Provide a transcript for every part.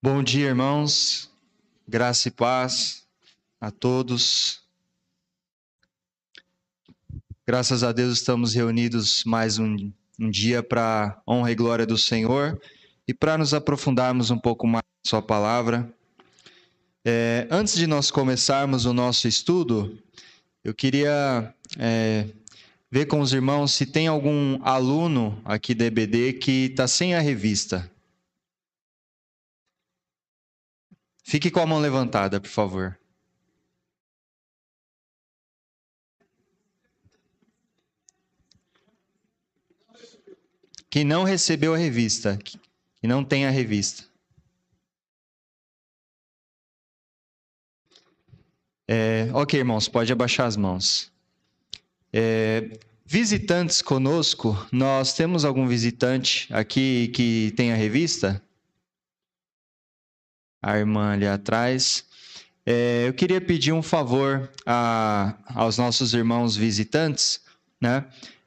Bom dia, irmãos. Graça e paz a todos. Graças a Deus estamos reunidos mais um, um dia para honra e glória do Senhor e para nos aprofundarmos um pouco mais na Sua palavra. É, antes de nós começarmos o nosso estudo, eu queria é, ver com os irmãos se tem algum aluno aqui da EBD que está sem a revista. Fique com a mão levantada, por favor. Quem não recebeu a revista, que não tem a revista. É, ok, irmãos, pode abaixar as mãos. É, visitantes conosco, nós temos algum visitante aqui que tem a revista? A irmã ali atrás. É, eu queria pedir um favor a, aos nossos irmãos visitantes, né?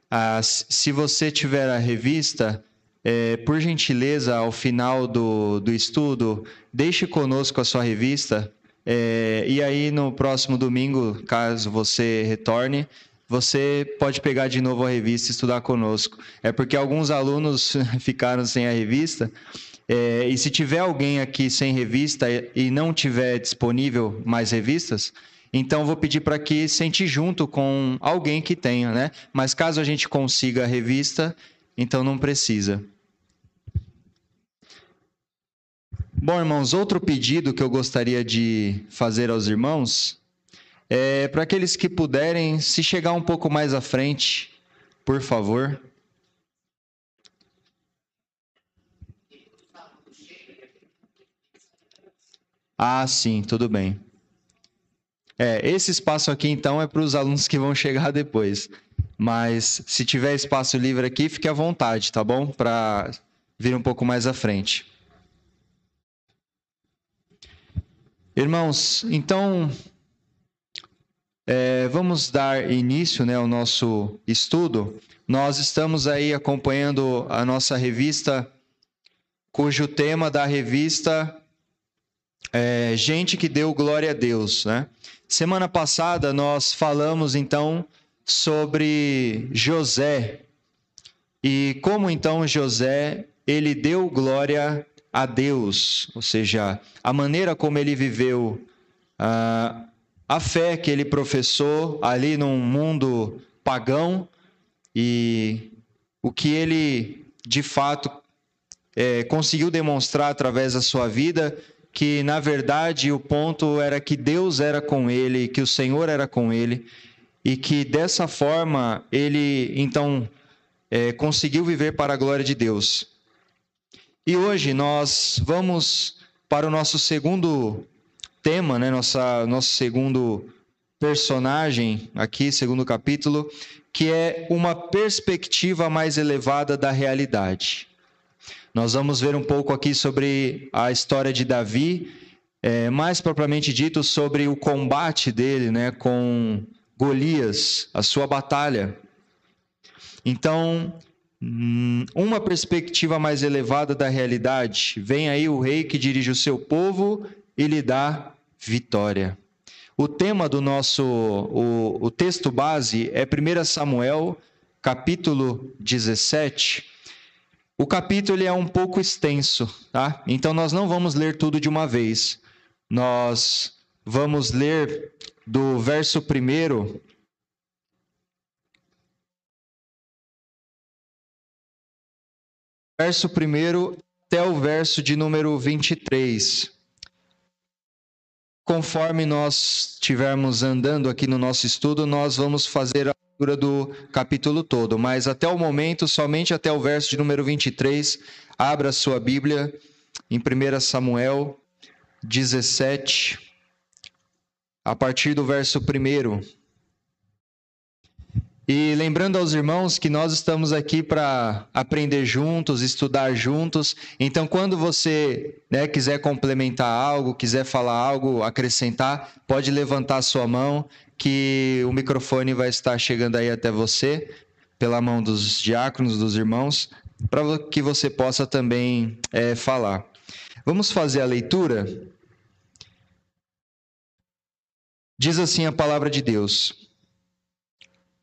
Ah, se você tiver a revista, é, por gentileza, ao final do, do estudo, deixe conosco a sua revista. É, e aí, no próximo domingo, caso você retorne, você pode pegar de novo a revista e estudar conosco. É porque alguns alunos ficaram sem a revista é, e se tiver alguém aqui sem revista e não tiver disponível mais revistas, então vou pedir para que sente junto com alguém que tenha, né? Mas caso a gente consiga a revista, então não precisa. Bom, irmãos, outro pedido que eu gostaria de fazer aos irmãos é para aqueles que puderem se chegar um pouco mais à frente, por favor. Ah, sim, tudo bem. É, esse espaço aqui, então, é para os alunos que vão chegar depois. Mas se tiver espaço livre aqui, fique à vontade, tá bom? Para vir um pouco mais à frente. Irmãos, então, é, vamos dar início né, ao nosso estudo. Nós estamos aí acompanhando a nossa revista, cujo tema da revista é, gente que deu glória a Deus, né? Semana passada nós falamos então sobre José e como então José ele deu glória a Deus, ou seja, a maneira como ele viveu, a, a fé que ele professou ali num mundo pagão e o que ele de fato é, conseguiu demonstrar através da sua vida que na verdade o ponto era que Deus era com ele, que o Senhor era com ele, e que dessa forma ele então é, conseguiu viver para a glória de Deus. E hoje nós vamos para o nosso segundo tema, né, nossa, nosso segundo personagem aqui, segundo capítulo, que é uma perspectiva mais elevada da realidade. Nós vamos ver um pouco aqui sobre a história de Davi, é, mais propriamente dito sobre o combate dele né, com Golias, a sua batalha. Então, hum, uma perspectiva mais elevada da realidade. Vem aí o rei que dirige o seu povo e lhe dá vitória. O tema do nosso, o, o texto base é 1 Samuel, capítulo 17, o capítulo é um pouco extenso, tá? Então nós não vamos ler tudo de uma vez. Nós vamos ler do verso primeiro verso primeiro até o verso de número 23. Conforme nós estivermos andando aqui no nosso estudo, nós vamos fazer leitura do capítulo todo, mas até o momento, somente até o verso de número 23, abra sua Bíblia em 1 Samuel 17, a partir do verso 1. E lembrando aos irmãos que nós estamos aqui para aprender juntos, estudar juntos. Então, quando você né, quiser complementar algo, quiser falar algo, acrescentar, pode levantar sua mão que o microfone vai estar chegando aí até você, pela mão dos diáconos, dos irmãos, para que você possa também é, falar. Vamos fazer a leitura? Diz assim a palavra de Deus: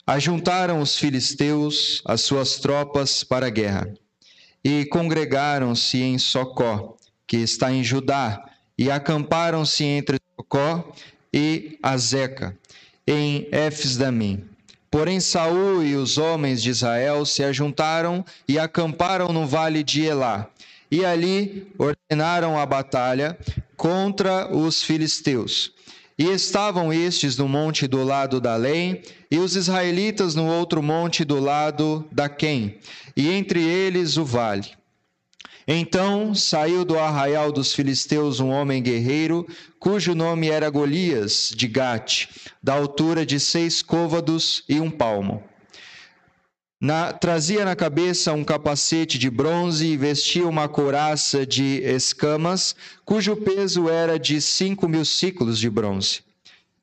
Ajuntaram os filisteus as suas tropas para a guerra e congregaram-se em Socó, que está em Judá, e acamparam-se entre Socó e Azeca, em Éfes-Damim. Porém Saul e os homens de Israel se ajuntaram e acamparam no vale de Elá, e ali ordenaram a batalha contra os filisteus. E estavam estes no monte do lado da lei, e os israelitas no outro monte do lado da Quem, e entre eles o vale. Então saiu do arraial dos filisteus um homem guerreiro, cujo nome era Golias de Gate, da altura de seis côvados e um palmo. Na, trazia na cabeça um capacete de bronze e vestia uma couraça de escamas, cujo peso era de cinco mil ciclos de bronze.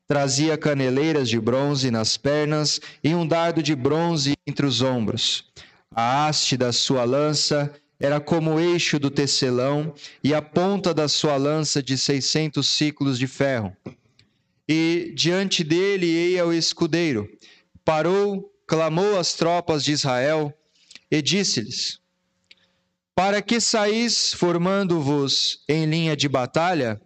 Trazia caneleiras de bronze nas pernas e um dardo de bronze entre os ombros. A haste da sua lança era como o eixo do tecelão e a ponta da sua lança de seiscentos ciclos de ferro. E diante dele ia o escudeiro. Parou clamou às tropas de Israel e disse-lhes: Para que saís formando-vos em linha de batalha?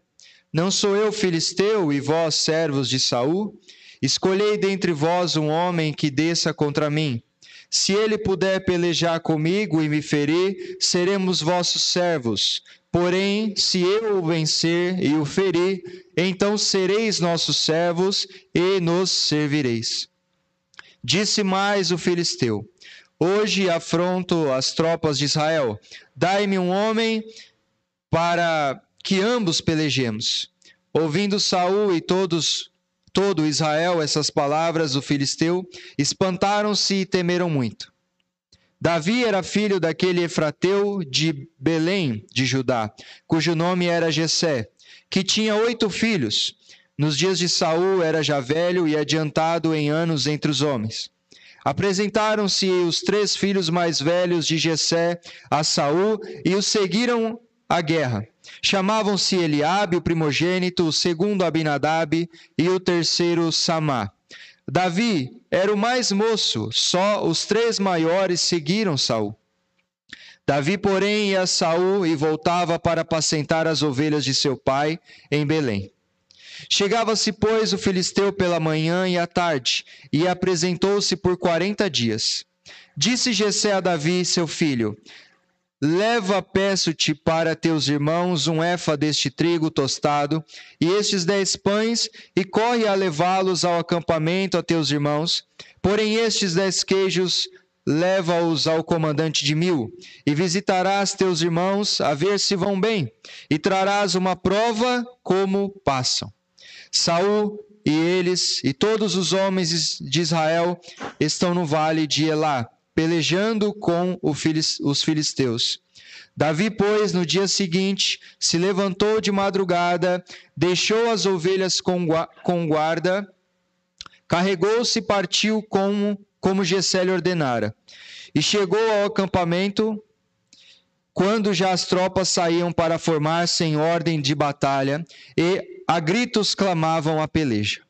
Não sou eu filisteu e vós servos de Saul? Escolhei dentre vós um homem que desça contra mim. Se ele puder pelejar comigo e me ferir, seremos vossos servos. Porém, se eu o vencer e o ferir, então sereis nossos servos e nos servireis. Disse mais o filisteu: Hoje afronto as tropas de Israel. Dai-me um homem para que ambos pelejemos. Ouvindo Saul e todos todo Israel essas palavras do filisteu, espantaram-se e temeram muito. Davi era filho daquele Efrateu de Belém, de Judá, cujo nome era Jessé, que tinha oito filhos. Nos dias de Saul era já velho e adiantado em anos entre os homens. Apresentaram-se os três filhos mais velhos de Jessé a Saul e os seguiram à guerra. Chamavam-se Eliabe, o primogênito, o segundo Abinadab e o terceiro Samá. Davi era o mais moço, só os três maiores seguiram Saul. Davi, porém, ia a Saul e voltava para apacentar as ovelhas de seu pai em Belém. Chegava-se, pois, o filisteu pela manhã e à tarde, e apresentou-se por quarenta dias. Disse Jessé a Davi, seu filho: Leva, peço-te, para teus irmãos um efa deste trigo tostado e estes dez pães, e corre a levá-los ao acampamento a teus irmãos. Porém, estes dez queijos leva-os ao comandante de mil, e visitarás teus irmãos a ver se vão bem, e trarás uma prova como passam. Saul e eles e todos os homens de Israel estão no vale de Elá, pelejando com os filisteus. Davi, pois, no dia seguinte, se levantou de madrugada, deixou as ovelhas com guarda, carregou-se e partiu como, como Gessé lhe ordenara. E chegou ao acampamento quando já as tropas saíam para formar-se em ordem de batalha, e a gritos clamavam a peleja.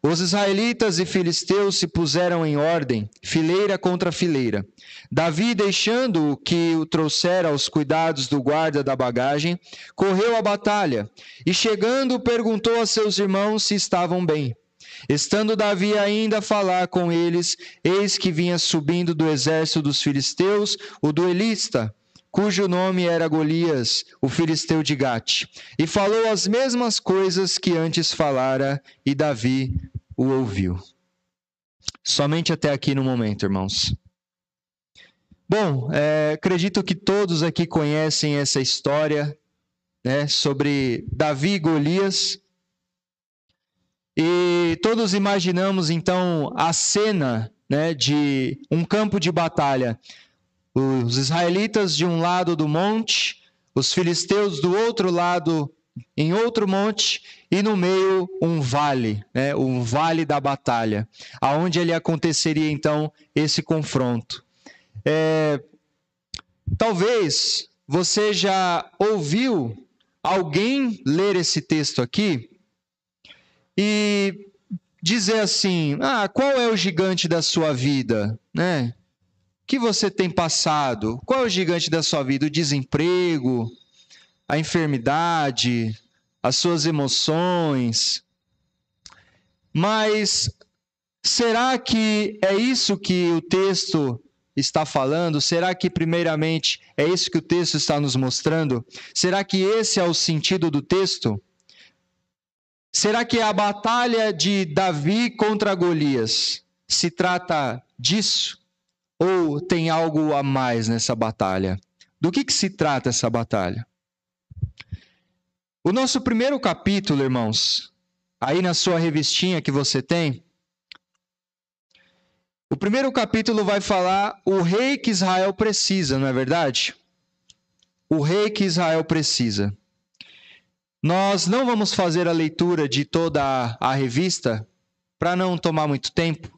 Os israelitas e filisteus se puseram em ordem, fileira contra fileira. Davi, deixando-o que o trouxera aos cuidados do guarda da bagagem, correu à batalha e, chegando, perguntou a seus irmãos se estavam bem. Estando Davi ainda a falar com eles, eis que vinha subindo do exército dos filisteus o duelista, cujo nome era Golias, o filisteu de Gate, e falou as mesmas coisas que antes falara, e Davi o ouviu. Somente até aqui no momento, irmãos. Bom, é, acredito que todos aqui conhecem essa história né, sobre Davi e Golias. E todos imaginamos então a cena né, de um campo de batalha os israelitas de um lado do monte, os filisteus do outro lado em outro monte e no meio um vale, né, o vale da batalha, aonde ele aconteceria então esse confronto. É, talvez você já ouviu alguém ler esse texto aqui e dizer assim: "Ah, qual é o gigante da sua vida?", né? Que você tem passado? Qual é o gigante da sua vida? O desemprego, a enfermidade, as suas emoções. Mas será que é isso que o texto está falando? Será que, primeiramente, é isso que o texto está nos mostrando? Será que esse é o sentido do texto? Será que a batalha de Davi contra Golias se trata disso? Ou tem algo a mais nessa batalha? Do que, que se trata essa batalha? O nosso primeiro capítulo, irmãos, aí na sua revistinha que você tem, o primeiro capítulo vai falar o rei que Israel precisa, não é verdade? O rei que Israel precisa. Nós não vamos fazer a leitura de toda a revista para não tomar muito tempo.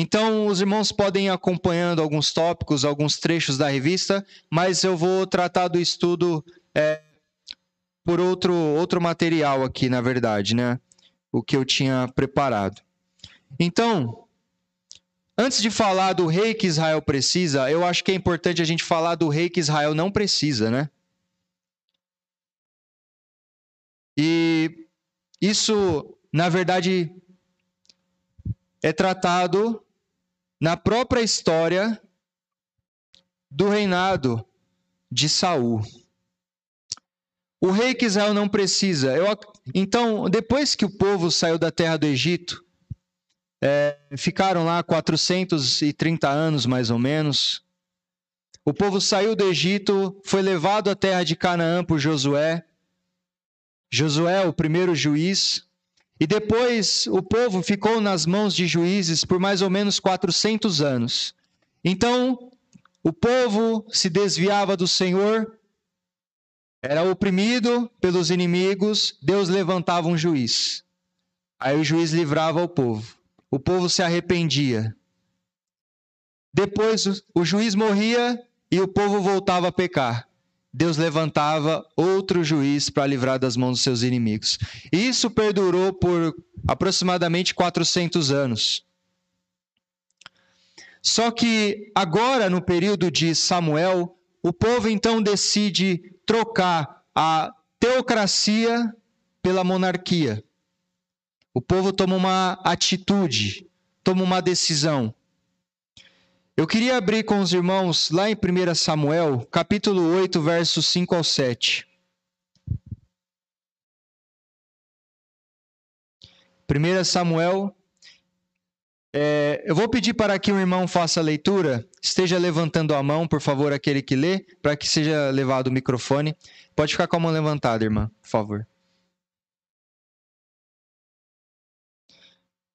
Então, os irmãos podem ir acompanhando alguns tópicos, alguns trechos da revista, mas eu vou tratar do estudo é, por outro, outro material aqui, na verdade, né? O que eu tinha preparado. Então, antes de falar do rei que Israel precisa, eu acho que é importante a gente falar do rei que Israel não precisa, né? E isso, na verdade, é tratado na própria história do reinado de Saul. O rei que Israel não precisa. Eu, então, depois que o povo saiu da terra do Egito, é, ficaram lá 430 anos mais ou menos. O povo saiu do Egito, foi levado à terra de Canaã por Josué. Josué, o primeiro juiz, e depois o povo ficou nas mãos de juízes por mais ou menos 400 anos. Então, o povo se desviava do Senhor, era oprimido pelos inimigos, Deus levantava um juiz. Aí o juiz livrava o povo. O povo se arrependia. Depois o juiz morria e o povo voltava a pecar. Deus levantava outro juiz para livrar das mãos dos seus inimigos. Isso perdurou por aproximadamente 400 anos. Só que agora, no período de Samuel, o povo então decide trocar a teocracia pela monarquia. O povo toma uma atitude, toma uma decisão. Eu queria abrir com os irmãos lá em 1 Samuel, capítulo 8, versos 5 ao 7. 1 Samuel, é, eu vou pedir para que o irmão faça a leitura, esteja levantando a mão, por favor, aquele que lê, para que seja levado o microfone. Pode ficar com a mão levantada, irmã, por favor.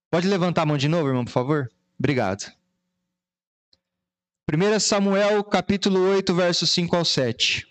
Pode levantar a mão de novo, irmão, por favor? Obrigado. 1 Samuel capítulo 8, versos 5 ao 7.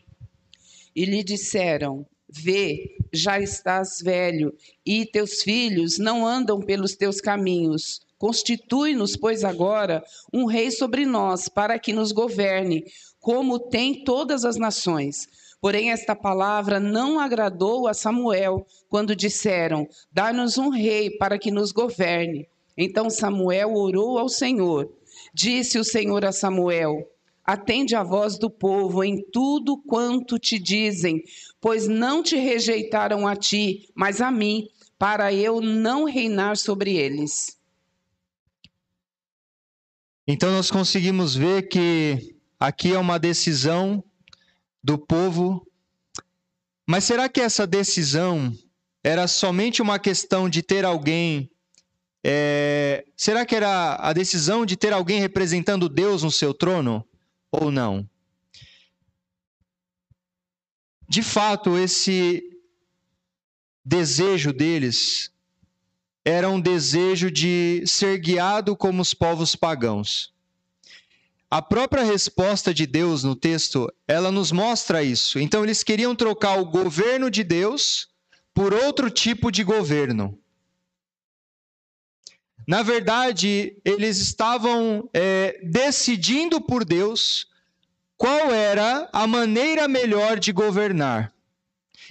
E lhe disseram: Vê, já estás velho, e teus filhos não andam pelos teus caminhos. Constitui-nos, pois, agora um rei sobre nós, para que nos governe, como tem todas as nações. Porém, esta palavra não agradou a Samuel, quando disseram: Dá-nos um rei para que nos governe. Então Samuel orou ao Senhor. Disse o Senhor a Samuel: Atende a voz do povo em tudo quanto te dizem, pois não te rejeitaram a ti, mas a mim, para eu não reinar sobre eles. Então nós conseguimos ver que aqui é uma decisão do povo. Mas será que essa decisão era somente uma questão de ter alguém é, será que era a decisão de ter alguém representando Deus no seu trono ou não? De fato, esse desejo deles era um desejo de ser guiado como os povos pagãos. A própria resposta de Deus no texto, ela nos mostra isso. Então eles queriam trocar o governo de Deus por outro tipo de governo. Na verdade, eles estavam é, decidindo por Deus qual era a maneira melhor de governar.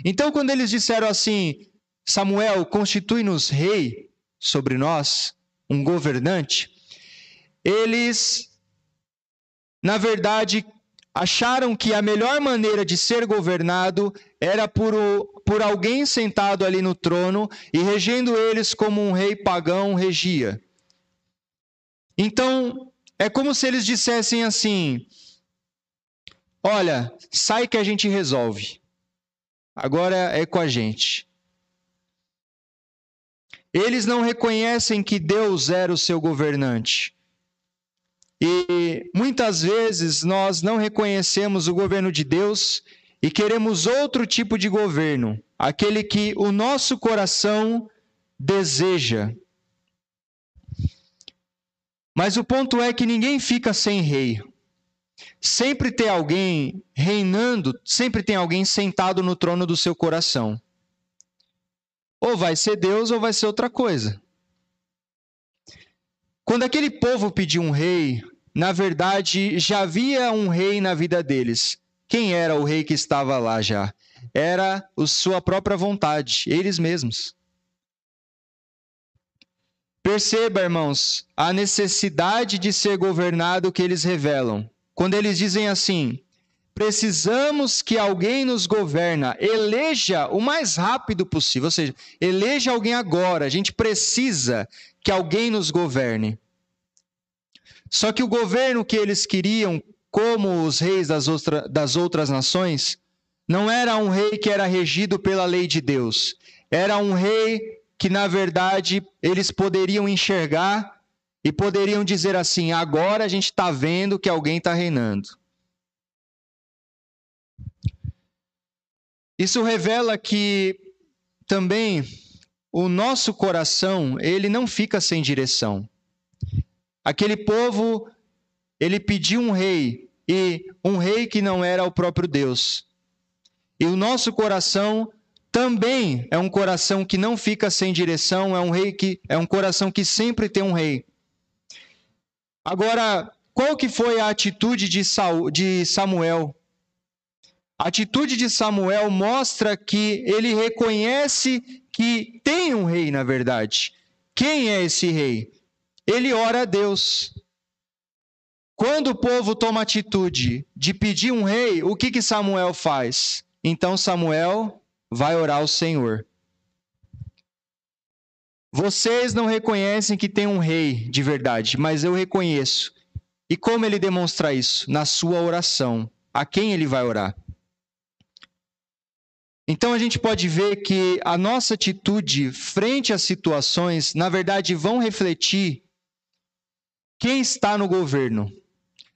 Então, quando eles disseram assim, Samuel, constitui-nos rei sobre nós, um governante, eles, na verdade, acharam que a melhor maneira de ser governado era por, por alguém sentado ali no trono e regendo eles como um rei pagão regia. Então, é como se eles dissessem assim: Olha, sai que a gente resolve. Agora é com a gente. Eles não reconhecem que Deus era o seu governante. E muitas vezes nós não reconhecemos o governo de Deus e queremos outro tipo de governo, aquele que o nosso coração deseja. Mas o ponto é que ninguém fica sem rei. Sempre tem alguém reinando, sempre tem alguém sentado no trono do seu coração. Ou vai ser Deus ou vai ser outra coisa. Quando aquele povo pediu um rei, na verdade já havia um rei na vida deles. Quem era o rei que estava lá já? Era a sua própria vontade, eles mesmos. Perceba, irmãos, a necessidade de ser governado que eles revelam. Quando eles dizem assim: precisamos que alguém nos governa, eleja o mais rápido possível, ou seja, eleja alguém agora. A gente precisa que alguém nos governe. Só que o governo que eles queriam, como os reis das, outra, das outras nações, não era um rei que era regido pela lei de Deus. Era um rei que, na verdade, eles poderiam enxergar e poderiam dizer assim: agora a gente está vendo que alguém está reinando. Isso revela que também o nosso coração ele não fica sem direção. Aquele povo, ele pediu um rei, e um rei que não era o próprio Deus. E o nosso coração também é um coração que não fica sem direção, é um rei que é um coração que sempre tem um rei. Agora, qual que foi a atitude de, Saul, de Samuel? A atitude de Samuel mostra que ele reconhece que tem um rei, na verdade. Quem é esse rei? ele ora a Deus. Quando o povo toma atitude de pedir um rei, o que, que Samuel faz? Então Samuel vai orar ao Senhor. Vocês não reconhecem que tem um rei de verdade, mas eu reconheço. E como ele demonstra isso? Na sua oração. A quem ele vai orar? Então a gente pode ver que a nossa atitude frente às situações, na verdade, vão refletir quem está no governo?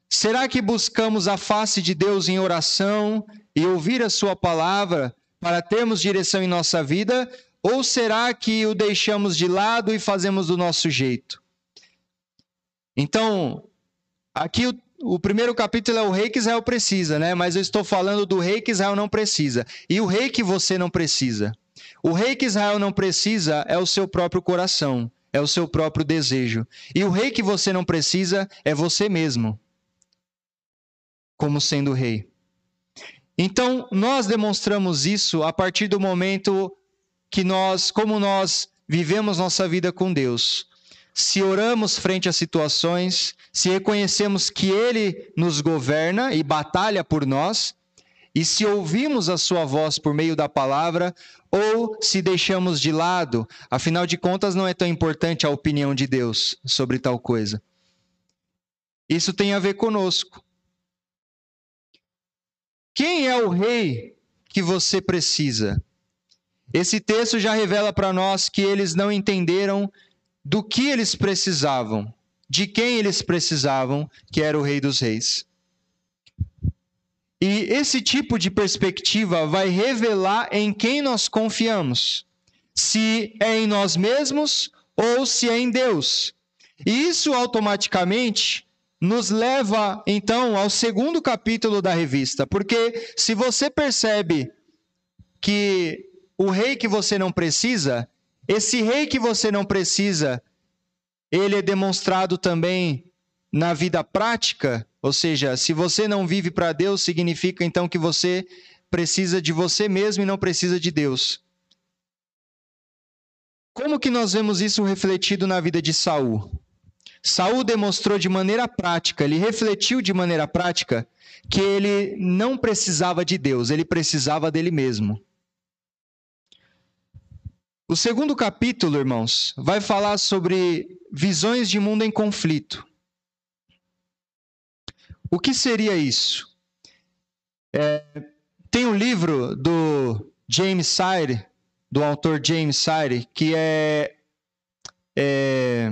Será que buscamos a face de Deus em oração e ouvir a Sua palavra para termos direção em nossa vida? Ou será que o deixamos de lado e fazemos do nosso jeito? Então, aqui o, o primeiro capítulo é o rei que Israel precisa, né? Mas eu estou falando do rei que Israel não precisa. E o rei que você não precisa? O rei que Israel não precisa é o seu próprio coração é o seu próprio desejo. E o rei que você não precisa é você mesmo, como sendo rei. Então, nós demonstramos isso a partir do momento que nós, como nós vivemos nossa vida com Deus. Se oramos frente às situações, se reconhecemos que Ele nos governa e batalha por nós, e se ouvimos a Sua voz por meio da palavra, ou se deixamos de lado, afinal de contas, não é tão importante a opinião de Deus sobre tal coisa. Isso tem a ver conosco. Quem é o rei que você precisa? Esse texto já revela para nós que eles não entenderam do que eles precisavam, de quem eles precisavam, que era o Rei dos Reis. E esse tipo de perspectiva vai revelar em quem nós confiamos. Se é em nós mesmos ou se é em Deus. E isso automaticamente nos leva então ao segundo capítulo da revista, porque se você percebe que o rei que você não precisa, esse rei que você não precisa, ele é demonstrado também na vida prática, ou seja, se você não vive para Deus, significa então que você precisa de você mesmo e não precisa de Deus. Como que nós vemos isso refletido na vida de Saul? Saul demonstrou de maneira prática, ele refletiu de maneira prática que ele não precisava de Deus, ele precisava dele mesmo. O segundo capítulo, irmãos, vai falar sobre visões de mundo em conflito. O que seria isso? É, tem um livro do James Sire, do autor James Sire, que é, é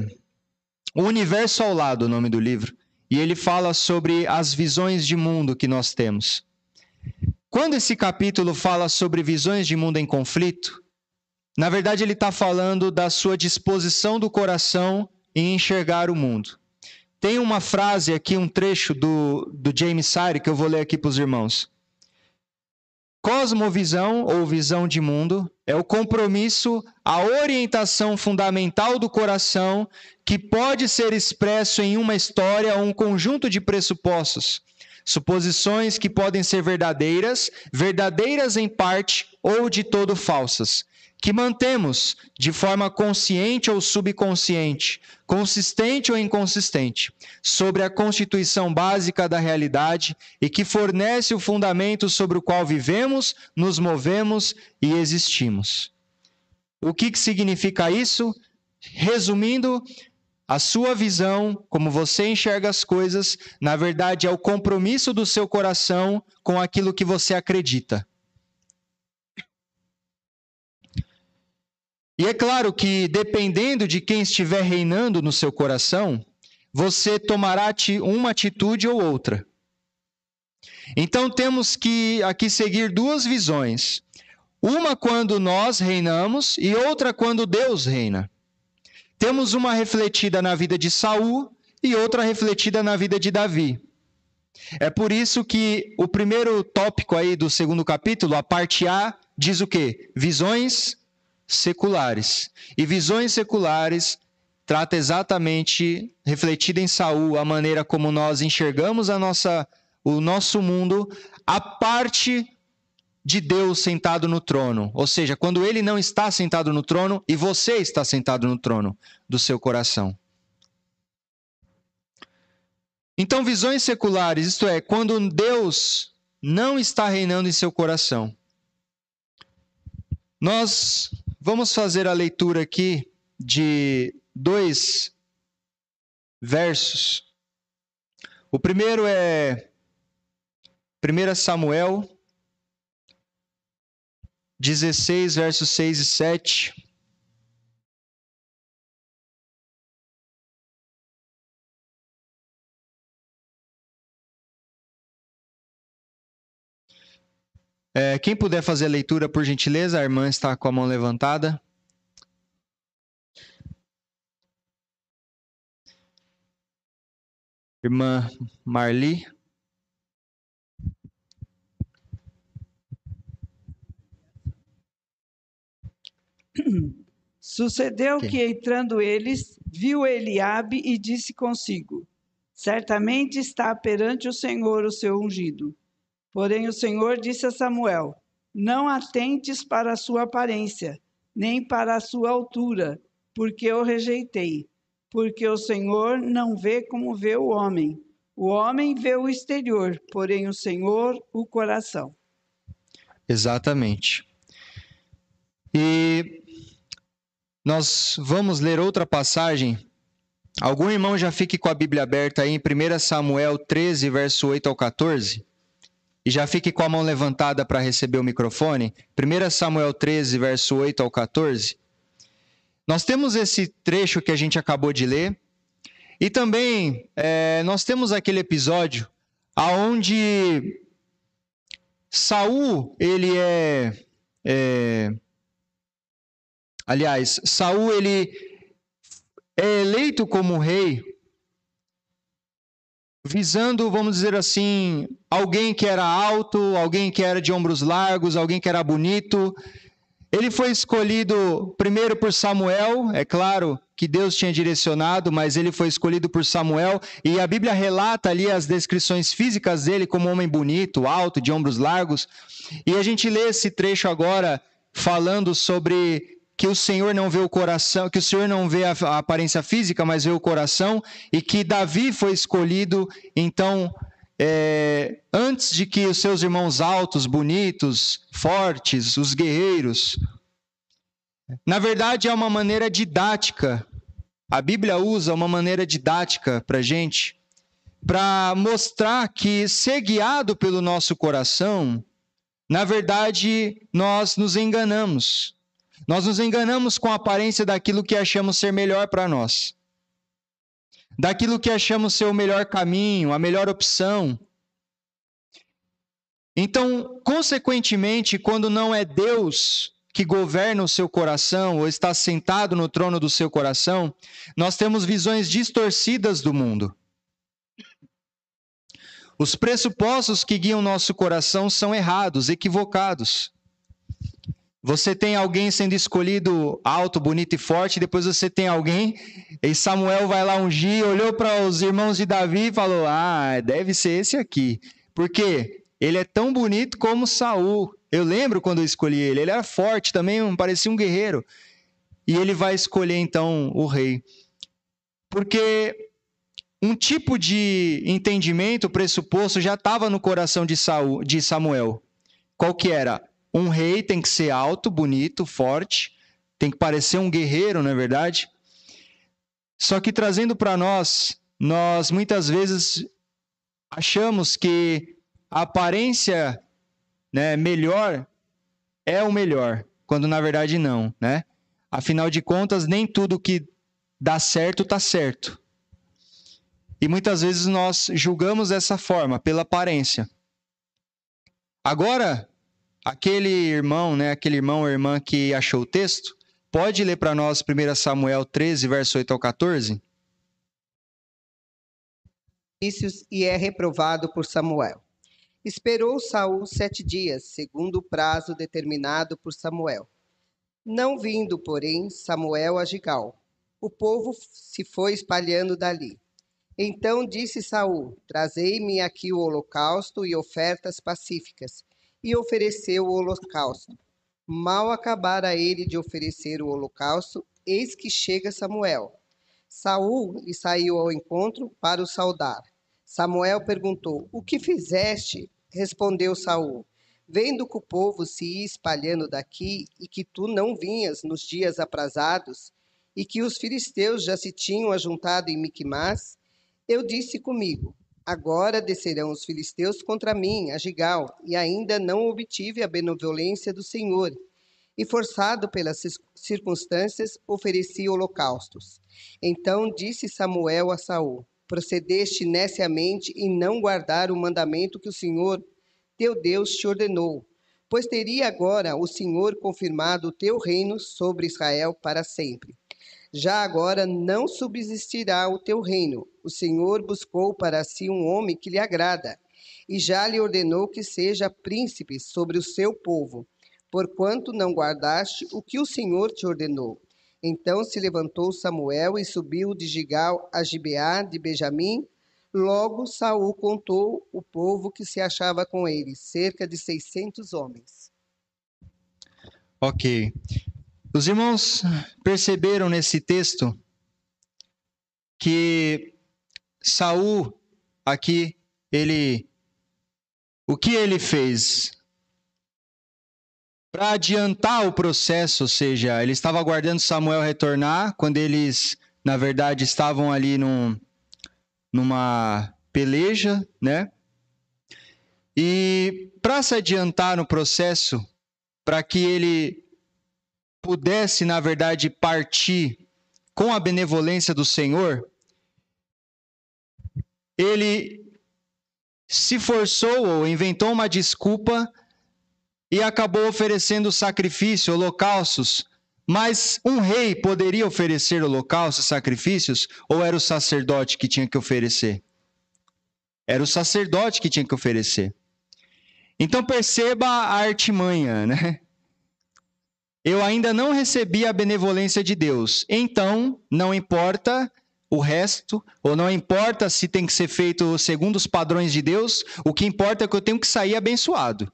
O Universo ao Lado, o nome do livro. E ele fala sobre as visões de mundo que nós temos. Quando esse capítulo fala sobre visões de mundo em conflito, na verdade ele está falando da sua disposição do coração em enxergar o mundo. Tem uma frase aqui, um trecho do, do James Sire, que eu vou ler aqui para os irmãos. Cosmovisão ou visão de mundo é o compromisso, a orientação fundamental do coração que pode ser expresso em uma história ou um conjunto de pressupostos, suposições que podem ser verdadeiras, verdadeiras em parte ou de todo falsas, que mantemos de forma consciente ou subconsciente, consistente ou inconsistente, sobre a constituição básica da realidade e que fornece o fundamento sobre o qual vivemos, nos movemos e existimos. O que, que significa isso? Resumindo, a sua visão, como você enxerga as coisas, na verdade é o compromisso do seu coração com aquilo que você acredita. E é claro que, dependendo de quem estiver reinando no seu coração, você tomará uma atitude ou outra. Então temos que aqui seguir duas visões. Uma quando nós reinamos e outra quando Deus reina. Temos uma refletida na vida de Saul e outra refletida na vida de Davi. É por isso que o primeiro tópico aí do segundo capítulo, a parte A, diz o quê? Visões seculares. E visões seculares trata exatamente, refletida em Saul, a maneira como nós enxergamos a nossa, o nosso mundo, a parte de Deus sentado no trono. Ou seja, quando ele não está sentado no trono e você está sentado no trono do seu coração. Então, visões seculares, isto é, quando Deus não está reinando em seu coração. Nós Vamos fazer a leitura aqui de dois versos. O primeiro é 1 Samuel 16, versos 6 e 7. É, quem puder fazer a leitura, por gentileza, a irmã está com a mão levantada. Irmã Marli. Sucedeu okay. que entrando eles, viu Eliabe e disse consigo: Certamente está perante o Senhor o seu ungido. Porém, o Senhor disse a Samuel: Não atentes para a sua aparência, nem para a sua altura, porque eu rejeitei. Porque o Senhor não vê como vê o homem. O homem vê o exterior, porém o Senhor o coração. Exatamente. E nós vamos ler outra passagem. Algum irmão já fique com a Bíblia aberta aí em 1 Samuel 13, verso 8 ao 14 e já fique com a mão levantada para receber o microfone. 1 Samuel 13, verso 8 ao 14. Nós temos esse trecho que a gente acabou de ler, e também é, nós temos aquele episódio aonde Saul ele é, é aliás Saul ele é eleito como rei visando, vamos dizer assim, alguém que era alto, alguém que era de ombros largos, alguém que era bonito. Ele foi escolhido primeiro por Samuel, é claro, que Deus tinha direcionado, mas ele foi escolhido por Samuel, e a Bíblia relata ali as descrições físicas dele como homem bonito, alto, de ombros largos. E a gente lê esse trecho agora falando sobre que o Senhor não vê o coração, que o Senhor não vê a, a aparência física, mas vê o coração, e que Davi foi escolhido, então, é, antes de que os seus irmãos altos, bonitos, fortes, os guerreiros, na verdade, é uma maneira didática. A Bíblia usa uma maneira didática para gente, para mostrar que ser guiado pelo nosso coração, na verdade, nós nos enganamos. Nós nos enganamos com a aparência daquilo que achamos ser melhor para nós, daquilo que achamos ser o melhor caminho, a melhor opção. Então, consequentemente, quando não é Deus que governa o seu coração ou está sentado no trono do seu coração, nós temos visões distorcidas do mundo. Os pressupostos que guiam nosso coração são errados, equivocados. Você tem alguém sendo escolhido alto, bonito e forte, depois você tem alguém, e Samuel vai lá ungir, olhou para os irmãos de Davi e falou: Ah, deve ser esse aqui. Por quê? Ele é tão bonito como Saul. Eu lembro quando eu escolhi ele. Ele era forte também, parecia um guerreiro. E ele vai escolher então o rei. Porque um tipo de entendimento, pressuposto, já estava no coração de, Saul, de Samuel. Qual que era? Um rei tem que ser alto, bonito, forte, tem que parecer um guerreiro, não é verdade? Só que trazendo para nós, nós muitas vezes achamos que a aparência né, melhor é o melhor, quando na verdade não, né? Afinal de contas, nem tudo que dá certo está certo. E muitas vezes nós julgamos dessa forma, pela aparência. Agora, aquele irmão, né, aquele irmão ou irmã que achou o texto, pode ler para nós 1 Samuel 13, verso 8 ao 14? E é reprovado por Samuel. Esperou Saul sete dias, segundo o prazo determinado por Samuel. Não vindo, porém, Samuel a Gigal, o povo se foi espalhando dali. Então disse Saul: Trazei-me aqui o holocausto e ofertas pacíficas. E ofereceu o holocausto. Mal acabara ele de oferecer o holocausto, eis que chega Samuel. Saul lhe saiu ao encontro para o saudar. Samuel perguntou: O que fizeste? Respondeu Saul: Vendo que o povo se ia espalhando daqui e que tu não vinhas nos dias aprazados, e que os filisteus já se tinham ajuntado em Miquimás, eu disse comigo: Agora descerão os filisteus contra mim, a Gigal, e ainda não obtive a benevolência do Senhor. E forçado pelas circunstâncias, ofereci holocaustos. Então disse Samuel a Saul: procedeste neciamente em não guardar o mandamento que o Senhor, teu Deus, te ordenou. Pois teria agora o Senhor confirmado o teu reino sobre Israel para sempre. Já agora não subsistirá o teu reino. O Senhor buscou para si um homem que lhe agrada, e já lhe ordenou que seja príncipe sobre o seu povo, porquanto não guardaste o que o Senhor te ordenou. Então se levantou Samuel e subiu de Gigal a Gibeá de Benjamim. Logo Saul contou o povo que se achava com ele, cerca de 600 homens. Ok. Os irmãos perceberam nesse texto que Saul aqui ele o que ele fez? para adiantar o processo, ou seja, ele estava aguardando Samuel retornar, quando eles, na verdade, estavam ali num, numa peleja, né? E para se adiantar no processo, para que ele pudesse, na verdade, partir com a benevolência do Senhor, ele se forçou ou inventou uma desculpa e acabou oferecendo sacrifício, holocaustos. Mas um rei poderia oferecer holocaustos, sacrifícios, ou era o sacerdote que tinha que oferecer? Era o sacerdote que tinha que oferecer. Então perceba a artimanha, né? Eu ainda não recebi a benevolência de Deus. Então, não importa o resto, ou não importa se tem que ser feito segundo os padrões de Deus, o que importa é que eu tenho que sair abençoado.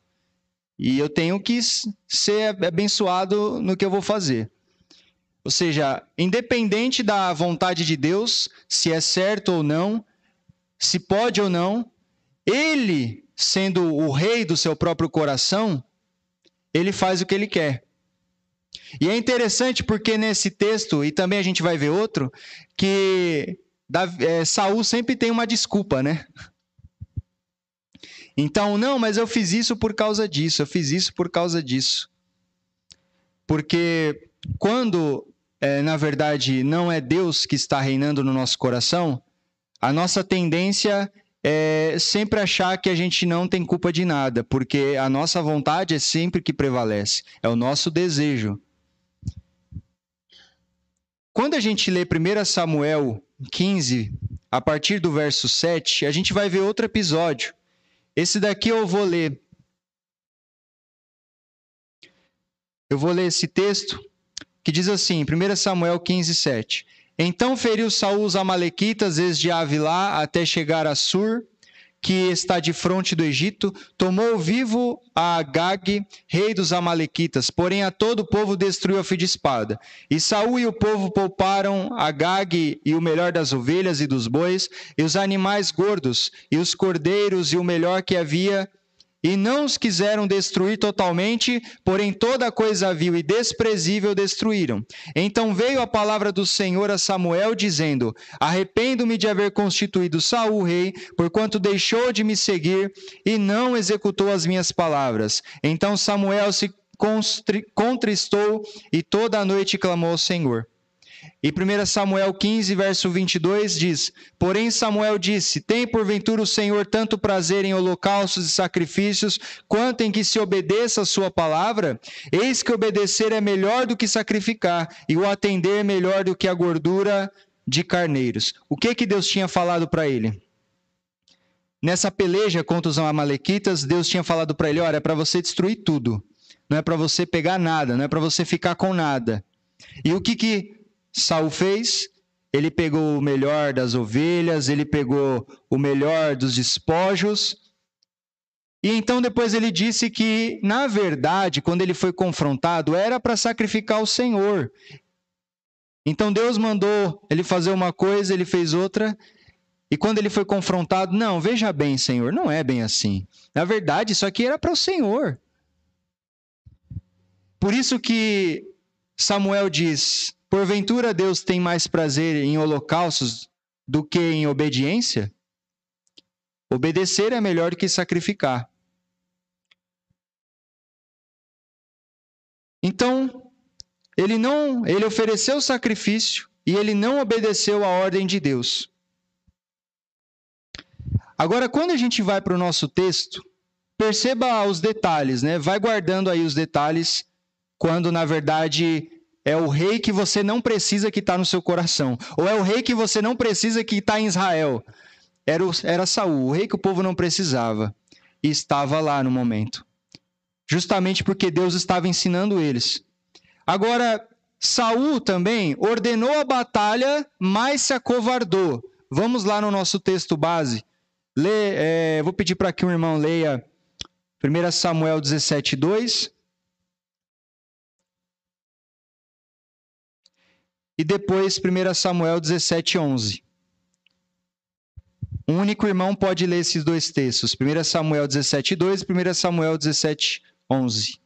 E eu tenho que ser abençoado no que eu vou fazer. Ou seja, independente da vontade de Deus, se é certo ou não, se pode ou não, ele, sendo o rei do seu próprio coração, ele faz o que ele quer. E é interessante porque nesse texto, e também a gente vai ver outro, que Davi, é, Saul sempre tem uma desculpa, né? Então, não, mas eu fiz isso por causa disso, eu fiz isso por causa disso. Porque quando, é, na verdade, não é Deus que está reinando no nosso coração, a nossa tendência é sempre achar que a gente não tem culpa de nada, porque a nossa vontade é sempre que prevalece, é o nosso desejo. Quando a gente lê 1 Samuel 15, a partir do verso 7, a gente vai ver outro episódio. Esse daqui eu vou ler. Eu vou ler esse texto que diz assim, 1 Samuel 15, 7. Então feriu Saul os amalequitas desde Avilá até chegar a Sur, que está de frente do Egito, tomou vivo a Agag, rei dos amalequitas, porém a todo o povo destruiu a fio de espada. E Saul e o povo pouparam Agag e o melhor das ovelhas e dos bois, e os animais gordos, e os cordeiros e o melhor que havia e não os quiseram destruir totalmente, porém toda coisa vil e desprezível destruíram. Então veio a palavra do Senhor a Samuel, dizendo: Arrependo-me de haver constituído Saul rei, porquanto deixou de me seguir e não executou as minhas palavras. Então Samuel se contristou e toda a noite clamou ao Senhor. E 1 Samuel 15, verso 22 diz: Porém Samuel disse: Tem porventura o Senhor tanto prazer em holocaustos e sacrifícios, quanto em que se obedeça a sua palavra? Eis que obedecer é melhor do que sacrificar, e o atender é melhor do que a gordura de carneiros. O que que Deus tinha falado para ele? Nessa peleja contra os amalequitas, Deus tinha falado para ele: olha, é para você destruir tudo. Não é para você pegar nada, não é para você ficar com nada. E o que que Saul fez, ele pegou o melhor das ovelhas, ele pegou o melhor dos despojos. E então depois ele disse que, na verdade, quando ele foi confrontado, era para sacrificar o Senhor. Então Deus mandou ele fazer uma coisa, ele fez outra. E quando ele foi confrontado, não, veja bem, Senhor, não é bem assim. Na verdade, isso aqui era para o Senhor. Por isso que Samuel diz: Porventura Deus tem mais prazer em holocaustos do que em obediência? Obedecer é melhor que sacrificar. Então, ele não, ele ofereceu sacrifício e ele não obedeceu a ordem de Deus. Agora, quando a gente vai para o nosso texto, perceba os detalhes, né? Vai guardando aí os detalhes quando na verdade é o rei que você não precisa que está no seu coração. Ou é o rei que você não precisa que está em Israel. Era, o, era Saul, o rei que o povo não precisava. E estava lá no momento. Justamente porque Deus estava ensinando eles. Agora, Saul também ordenou a batalha, mas se acovardou. Vamos lá no nosso texto base. Lê, é, vou pedir para que um irmão leia 1 Samuel 17, 2. E depois 1 Samuel 17, 11. Um único irmão pode ler esses dois textos, 1 Samuel 17, 2 e 1 Samuel 17, 11.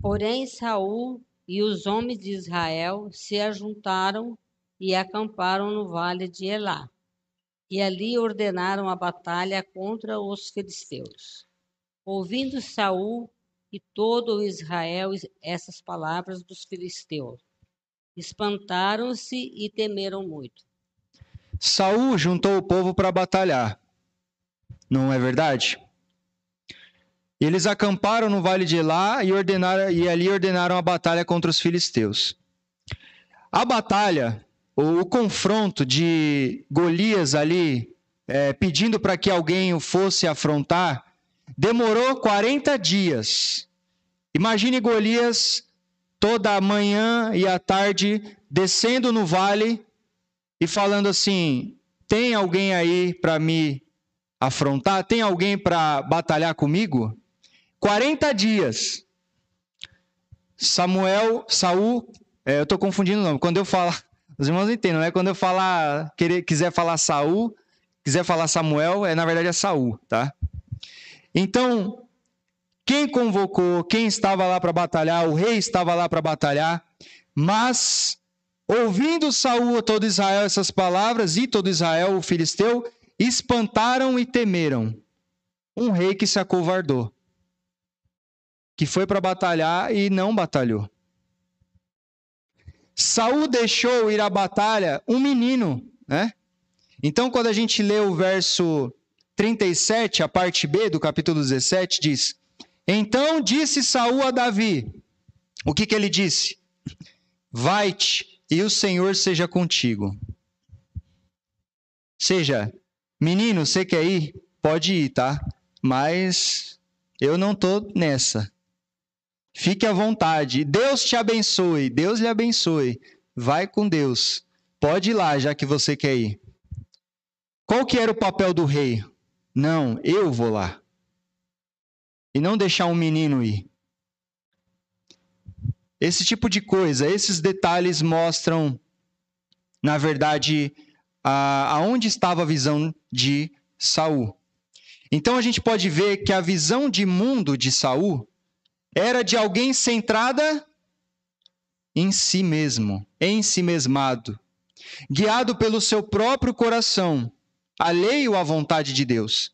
Porém, Saul e os homens de Israel se ajuntaram e acamparam no vale de Elá. E ali ordenaram a batalha contra os filisteus. Ouvindo Saul e todo o Israel essas palavras dos filisteus, espantaram-se e temeram muito. Saul juntou o povo para batalhar. Não é verdade? E eles acamparam no vale de Elá e, ordenaram, e ali ordenaram a batalha contra os filisteus. A batalha, o, o confronto de Golias ali, é, pedindo para que alguém o fosse afrontar, demorou 40 dias. Imagine Golias toda a manhã e a tarde descendo no vale e falando assim: tem alguém aí para me afrontar? Tem alguém para batalhar comigo? 40 dias. Samuel, Saul, é, eu estou confundindo o nome. Quando eu falar, os irmãos entendem, né? Quando eu falar, querer, quiser falar Saul, quiser falar Samuel, é na verdade é Saul, tá? Então, quem convocou, quem estava lá para batalhar, o rei estava lá para batalhar, mas ouvindo Saul todo Israel essas palavras e todo Israel o filisteu espantaram e temeram um rei que se acovardou, que foi para batalhar e não batalhou. Saul deixou ir à batalha um menino, né? Então, quando a gente lê o verso 37, a parte B do capítulo 17, diz: então disse Saul a Davi: O que, que ele disse? Vai-te e o Senhor seja contigo. Seja, menino, você quer ir? Pode ir, tá? Mas eu não tô nessa. Fique à vontade. Deus te abençoe. Deus lhe abençoe. Vai com Deus. Pode ir lá, já que você quer ir. Qual que era o papel do rei? Não, eu vou lá e não deixar um menino ir. Esse tipo de coisa, esses detalhes mostram, na verdade, a, aonde estava a visão de Saul. Então a gente pode ver que a visão de mundo de Saul era de alguém centrada em si mesmo, em si mesmado, guiado pelo seu próprio coração, alheio à vontade de Deus.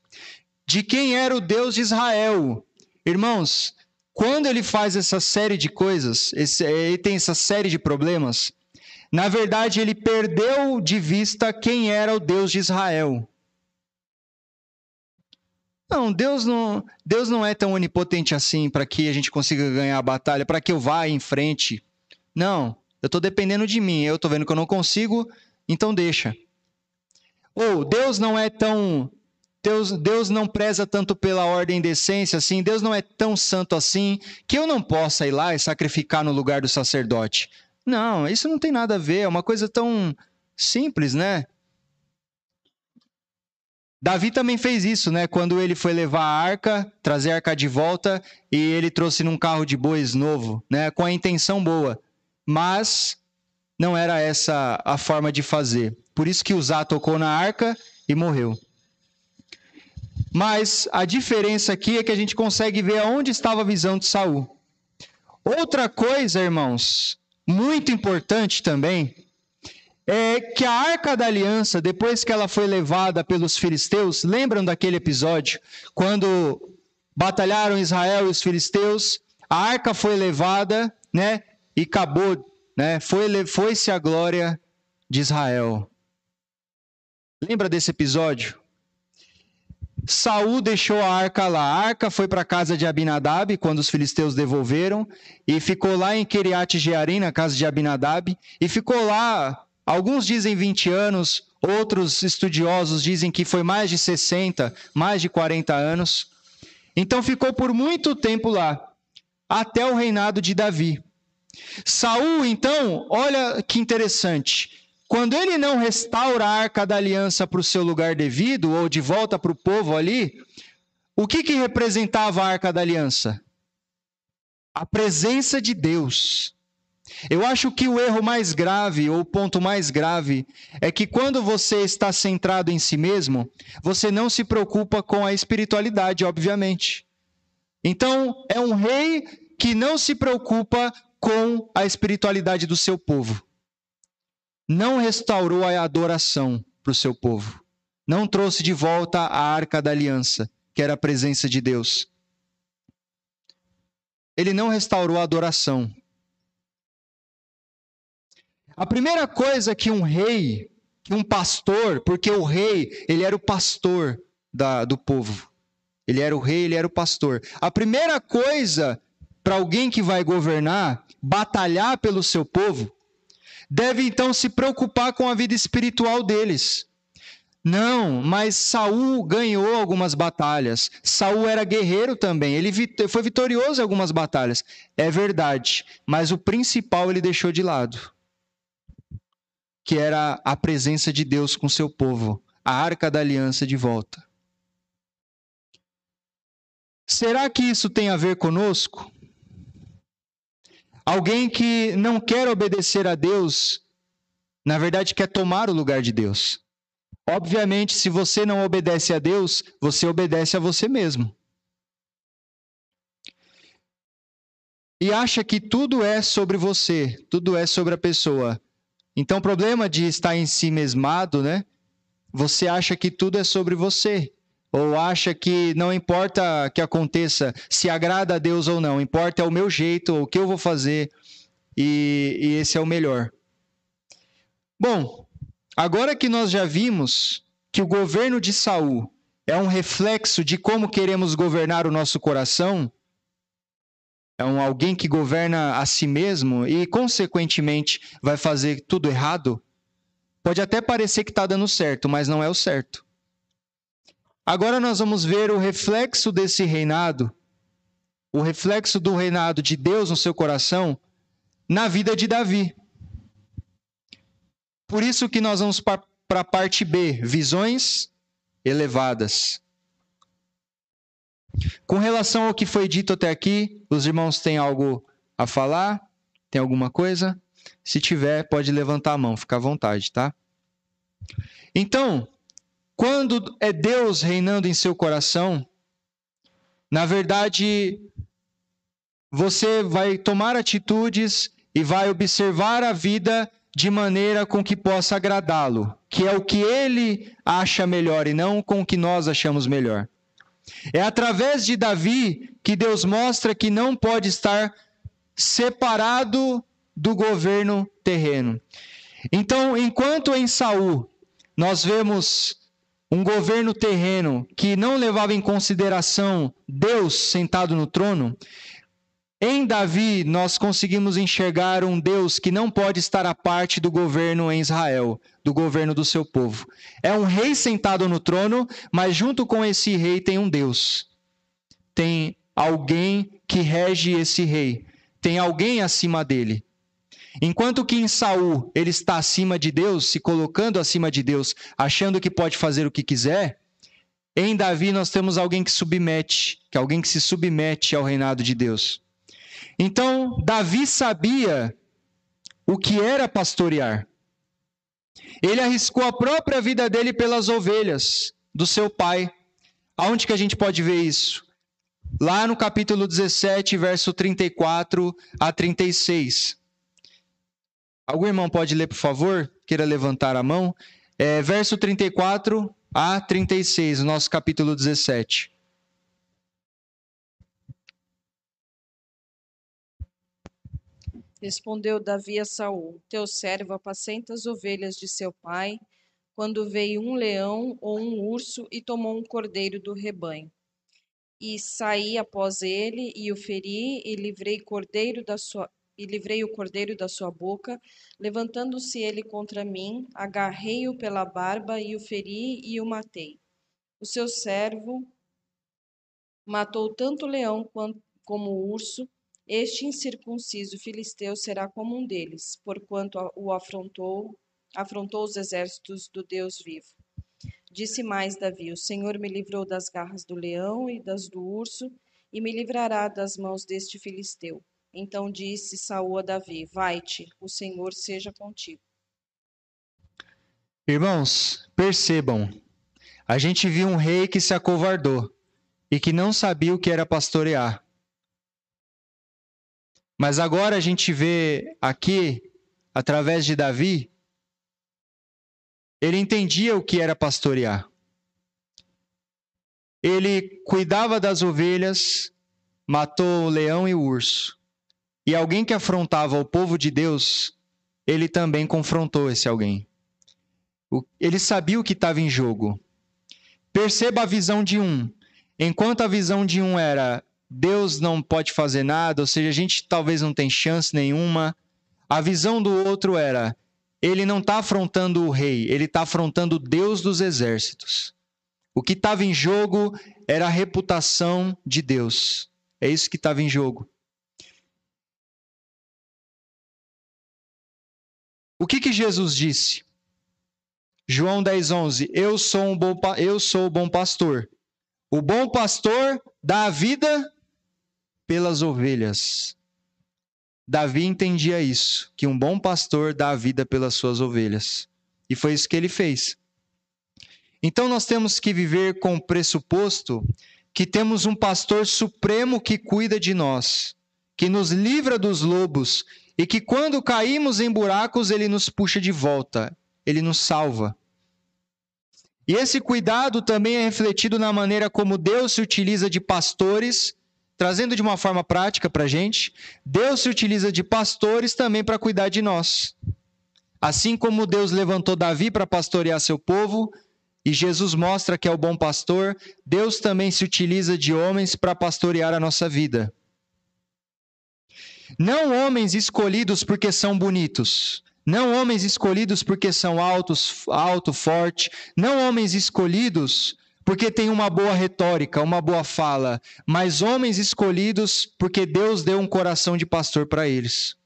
De quem era o Deus de Israel, Irmãos, quando ele faz essa série de coisas, esse, ele tem essa série de problemas, na verdade ele perdeu de vista quem era o Deus de Israel. Não, Deus não, Deus não é tão onipotente assim para que a gente consiga ganhar a batalha, para que eu vá em frente. Não, eu estou dependendo de mim, eu estou vendo que eu não consigo, então deixa. Ou Deus não é tão Deus, Deus não preza tanto pela ordem e decência assim, Deus não é tão santo assim, que eu não possa ir lá e sacrificar no lugar do sacerdote. Não, isso não tem nada a ver, é uma coisa tão simples, né? Davi também fez isso, né? Quando ele foi levar a arca, trazer a arca de volta, e ele trouxe num carro de bois novo, né? Com a intenção boa. Mas não era essa a forma de fazer. Por isso que Uzá tocou na arca e morreu. Mas a diferença aqui é que a gente consegue ver aonde estava a visão de Saul. Outra coisa, irmãos, muito importante também, é que a Arca da Aliança, depois que ela foi levada pelos filisteus, lembram daquele episódio quando batalharam Israel e os filisteus, a arca foi levada, né, e acabou, né, foi foi-se a glória de Israel. Lembra desse episódio? Saul deixou a arca lá. A arca foi para a casa de Abinadab quando os filisteus devolveram e ficou lá em Kiriat Jearim, na casa de Abinadab, e ficou lá. Alguns dizem 20 anos, outros estudiosos dizem que foi mais de 60, mais de 40 anos. Então ficou por muito tempo lá, até o reinado de Davi. Saul, então, olha que interessante. Quando ele não restaura a arca da aliança para o seu lugar devido, ou de volta para o povo ali, o que, que representava a arca da aliança? A presença de Deus. Eu acho que o erro mais grave, ou o ponto mais grave, é que quando você está centrado em si mesmo, você não se preocupa com a espiritualidade, obviamente. Então, é um rei que não se preocupa com a espiritualidade do seu povo não restaurou a adoração para o seu povo. Não trouxe de volta a arca da aliança, que era a presença de Deus. Ele não restaurou a adoração. A primeira coisa que um rei, que um pastor, porque o rei, ele era o pastor da, do povo. Ele era o rei, ele era o pastor. A primeira coisa para alguém que vai governar, batalhar pelo seu povo, deve então se preocupar com a vida espiritual deles. Não, mas Saul ganhou algumas batalhas. Saul era guerreiro também. Ele foi vitorioso em algumas batalhas. É verdade, mas o principal ele deixou de lado, que era a presença de Deus com seu povo, a arca da aliança de volta. Será que isso tem a ver conosco? Alguém que não quer obedecer a Deus, na verdade quer tomar o lugar de Deus. Obviamente, se você não obedece a Deus, você obedece a você mesmo. E acha que tudo é sobre você, tudo é sobre a pessoa. Então, o problema de estar em si mesmado, né? Você acha que tudo é sobre você ou acha que não importa que aconteça, se agrada a Deus ou não, importa é o meu jeito, o que eu vou fazer, e, e esse é o melhor. Bom, agora que nós já vimos que o governo de Saul é um reflexo de como queremos governar o nosso coração, é um alguém que governa a si mesmo e, consequentemente, vai fazer tudo errado, pode até parecer que está dando certo, mas não é o certo. Agora nós vamos ver o reflexo desse reinado, o reflexo do reinado de Deus no seu coração, na vida de Davi. Por isso que nós vamos para a parte B, visões elevadas. Com relação ao que foi dito até aqui, os irmãos têm algo a falar? Tem alguma coisa? Se tiver, pode levantar a mão, fica à vontade, tá? Então, quando é Deus reinando em seu coração, na verdade, você vai tomar atitudes e vai observar a vida de maneira com que possa agradá-lo, que é o que ele acha melhor e não com o que nós achamos melhor. É através de Davi que Deus mostra que não pode estar separado do governo terreno. Então, enquanto em Saul nós vemos um governo terreno que não levava em consideração Deus sentado no trono, em Davi nós conseguimos enxergar um Deus que não pode estar à parte do governo em Israel, do governo do seu povo. É um rei sentado no trono, mas junto com esse rei tem um Deus. Tem alguém que rege esse rei. Tem alguém acima dele. Enquanto que em Saul ele está acima de Deus, se colocando acima de Deus, achando que pode fazer o que quiser, em Davi nós temos alguém que submete, que é alguém que se submete ao reinado de Deus. Então, Davi sabia o que era pastorear. Ele arriscou a própria vida dele pelas ovelhas do seu pai. Aonde que a gente pode ver isso? Lá no capítulo 17, verso 34 a 36. Algum irmão pode ler, por favor? Queira levantar a mão. É, verso 34 a 36, o nosso capítulo 17. Respondeu Davi a Saul: Teu servo apacenta as ovelhas de seu pai, quando veio um leão ou um urso e tomou um cordeiro do rebanho. E saí após ele e o feri e livrei cordeiro da sua e livrei o cordeiro da sua boca. Levantando-se ele contra mim, agarrei-o pela barba e o feri e o matei. O seu servo matou tanto o leão como o urso. Este incircunciso filisteu será como um deles, porquanto o afrontou, afrontou os exércitos do Deus vivo. Disse mais Davi: O Senhor me livrou das garras do leão e das do urso, e me livrará das mãos deste filisteu. Então disse Saul a Davi: Vai-te, o Senhor seja contigo. Irmãos, percebam, a gente viu um rei que se acovardou e que não sabia o que era pastorear. Mas agora a gente vê aqui, através de Davi, ele entendia o que era pastorear. Ele cuidava das ovelhas, matou o leão e o urso. E alguém que afrontava o povo de Deus, ele também confrontou esse alguém. Ele sabia o que estava em jogo. Perceba a visão de um. enquanto a visão de um era Deus não pode fazer nada, ou seja, a gente talvez não tem chance nenhuma, a visão do outro era ele não está afrontando o rei, ele está afrontando o Deus dos exércitos. O que estava em jogo era a reputação de Deus. É isso que estava em jogo. O que, que Jesus disse? João 10, 11. Eu sou, um bom, eu sou o bom pastor. O bom pastor dá a vida pelas ovelhas. Davi entendia isso, que um bom pastor dá a vida pelas suas ovelhas. E foi isso que ele fez. Então nós temos que viver com o pressuposto que temos um pastor supremo que cuida de nós, que nos livra dos lobos e que quando caímos em buracos ele nos puxa de volta, ele nos salva. E esse cuidado também é refletido na maneira como Deus se utiliza de pastores trazendo de uma forma prática para a gente, Deus se utiliza de pastores também para cuidar de nós. Assim como Deus levantou Davi para pastorear seu povo, e Jesus mostra que é o bom pastor, Deus também se utiliza de homens para pastorear a nossa vida. Não homens escolhidos porque são bonitos, não homens escolhidos porque são altos, alto, forte, não homens escolhidos porque tem uma boa retórica, uma boa fala, mas homens escolhidos porque Deus deu um coração de pastor para eles.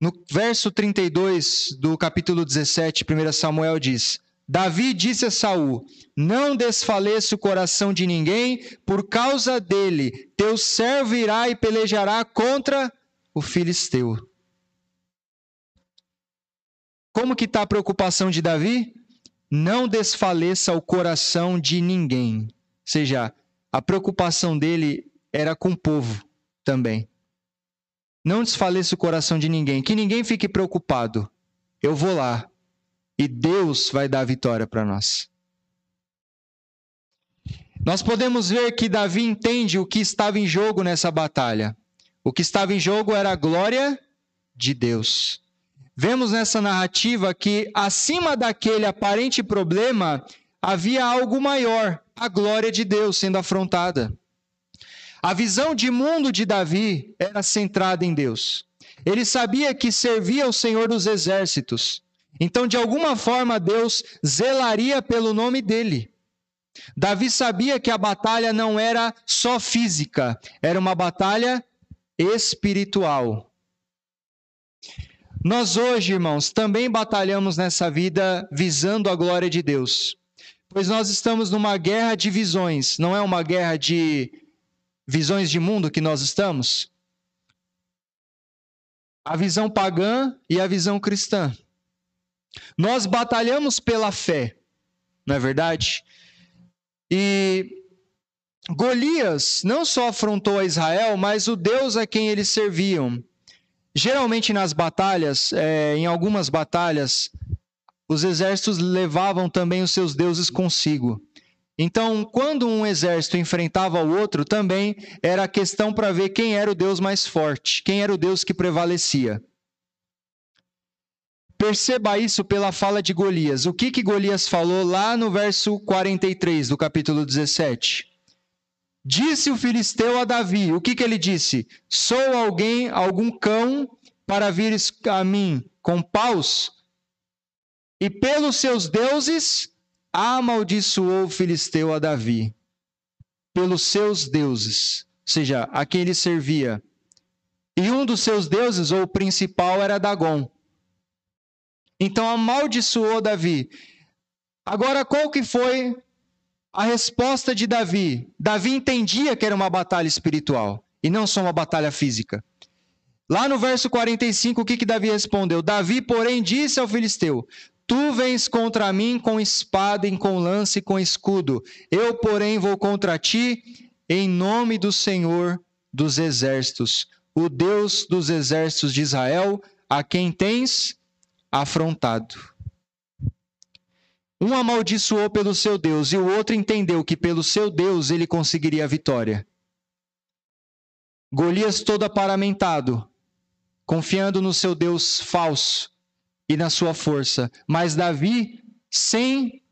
No verso 32 do capítulo 17, 1 Samuel diz: Davi disse a Saul: Não desfaleça o coração de ninguém, por causa dele, teu servo irá e pelejará contra o filisteu. Como que está a preocupação de Davi? Não desfaleça o coração de ninguém. Ou seja, a preocupação dele era com o povo também. Não desfaleça o coração de ninguém, que ninguém fique preocupado. Eu vou lá e Deus vai dar a vitória para nós. Nós podemos ver que Davi entende o que estava em jogo nessa batalha. O que estava em jogo era a glória de Deus vemos nessa narrativa que acima daquele aparente problema havia algo maior, a glória de Deus sendo afrontada. A visão de mundo de Davi era centrada em Deus. Ele sabia que servia ao Senhor dos exércitos. Então, de alguma forma, Deus zelaria pelo nome dele. Davi sabia que a batalha não era só física, era uma batalha espiritual. Nós hoje, irmãos, também batalhamos nessa vida visando a glória de Deus. Pois nós estamos numa guerra de visões, não é uma guerra de visões de mundo que nós estamos? A visão pagã e a visão cristã. Nós batalhamos pela fé, não é verdade? E Golias não só afrontou a Israel, mas o Deus a quem eles serviam. Geralmente nas batalhas, é, em algumas batalhas, os exércitos levavam também os seus deuses consigo. Então, quando um exército enfrentava o outro, também era questão para ver quem era o deus mais forte, quem era o deus que prevalecia. Perceba isso pela fala de Golias. O que, que Golias falou lá no verso 43 do capítulo 17? Disse o filisteu a Davi: O que, que ele disse? Sou alguém, algum cão, para vires a mim com paus? E pelos seus deuses amaldiçoou o filisteu a Davi. Pelos seus deuses, ou seja, a quem ele servia. E um dos seus deuses, ou o principal, era Dagon. Então amaldiçoou Davi. Agora, qual que foi a resposta de Davi. Davi entendia que era uma batalha espiritual e não só uma batalha física. Lá no verso 45, o que, que Davi respondeu? Davi, porém, disse ao filisteu: Tu vens contra mim com espada e com lance e com escudo. Eu, porém, vou contra ti em nome do Senhor dos exércitos, o Deus dos exércitos de Israel, a quem tens afrontado. Um amaldiçoou pelo seu Deus e o outro entendeu que pelo seu Deus ele conseguiria a vitória. Golias todo aparamentado, confiando no seu Deus falso e na sua força, mas Davi sem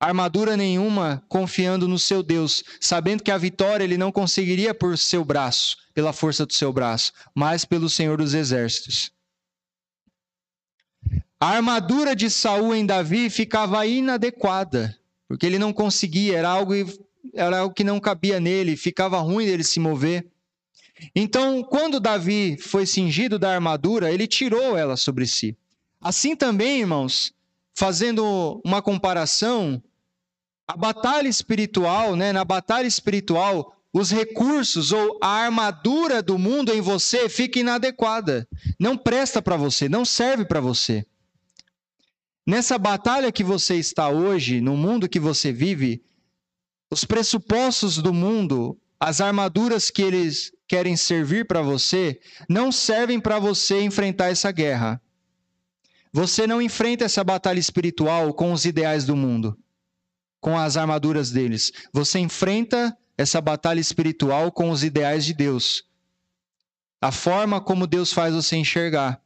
armadura nenhuma, confiando no seu Deus, sabendo que a vitória ele não conseguiria por seu braço, pela força do seu braço, mas pelo Senhor dos Exércitos. A armadura de Saul em Davi ficava inadequada, porque ele não conseguia, era algo, era algo que não cabia nele, ficava ruim dele se mover. Então, quando Davi foi cingido da armadura, ele tirou ela sobre si. Assim também, irmãos, fazendo uma comparação, a batalha espiritual, né, na batalha espiritual, os recursos ou a armadura do mundo em você fica inadequada. Não presta para você, não serve para você. Nessa batalha que você está hoje, no mundo que você vive, os pressupostos do mundo, as armaduras que eles querem servir para você, não servem para você enfrentar essa guerra. Você não enfrenta essa batalha espiritual com os ideais do mundo, com as armaduras deles. Você enfrenta essa batalha espiritual com os ideais de Deus. A forma como Deus faz você enxergar.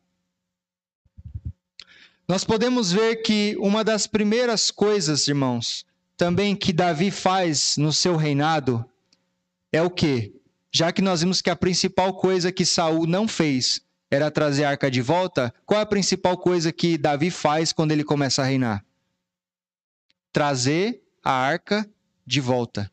Nós podemos ver que uma das primeiras coisas, irmãos, também que Davi faz no seu reinado é o quê? Já que nós vimos que a principal coisa que Saul não fez era trazer a arca de volta, qual é a principal coisa que Davi faz quando ele começa a reinar? Trazer a arca de volta.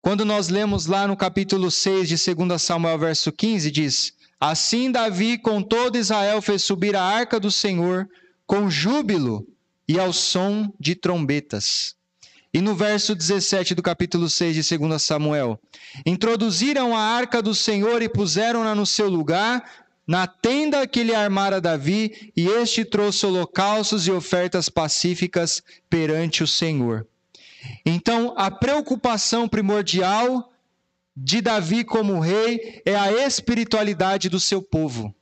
Quando nós lemos lá no capítulo 6 de 2 Samuel, verso 15, diz: Assim Davi com todo Israel fez subir a arca do Senhor com júbilo e ao som de trombetas. E no verso 17 do capítulo 6 de 2 Samuel: Introduziram a arca do Senhor e puseram-na no seu lugar, na tenda que lhe armara Davi, e este trouxe holocaustos e ofertas pacíficas perante o Senhor. Então, a preocupação primordial de Davi como rei é a espiritualidade do seu povo.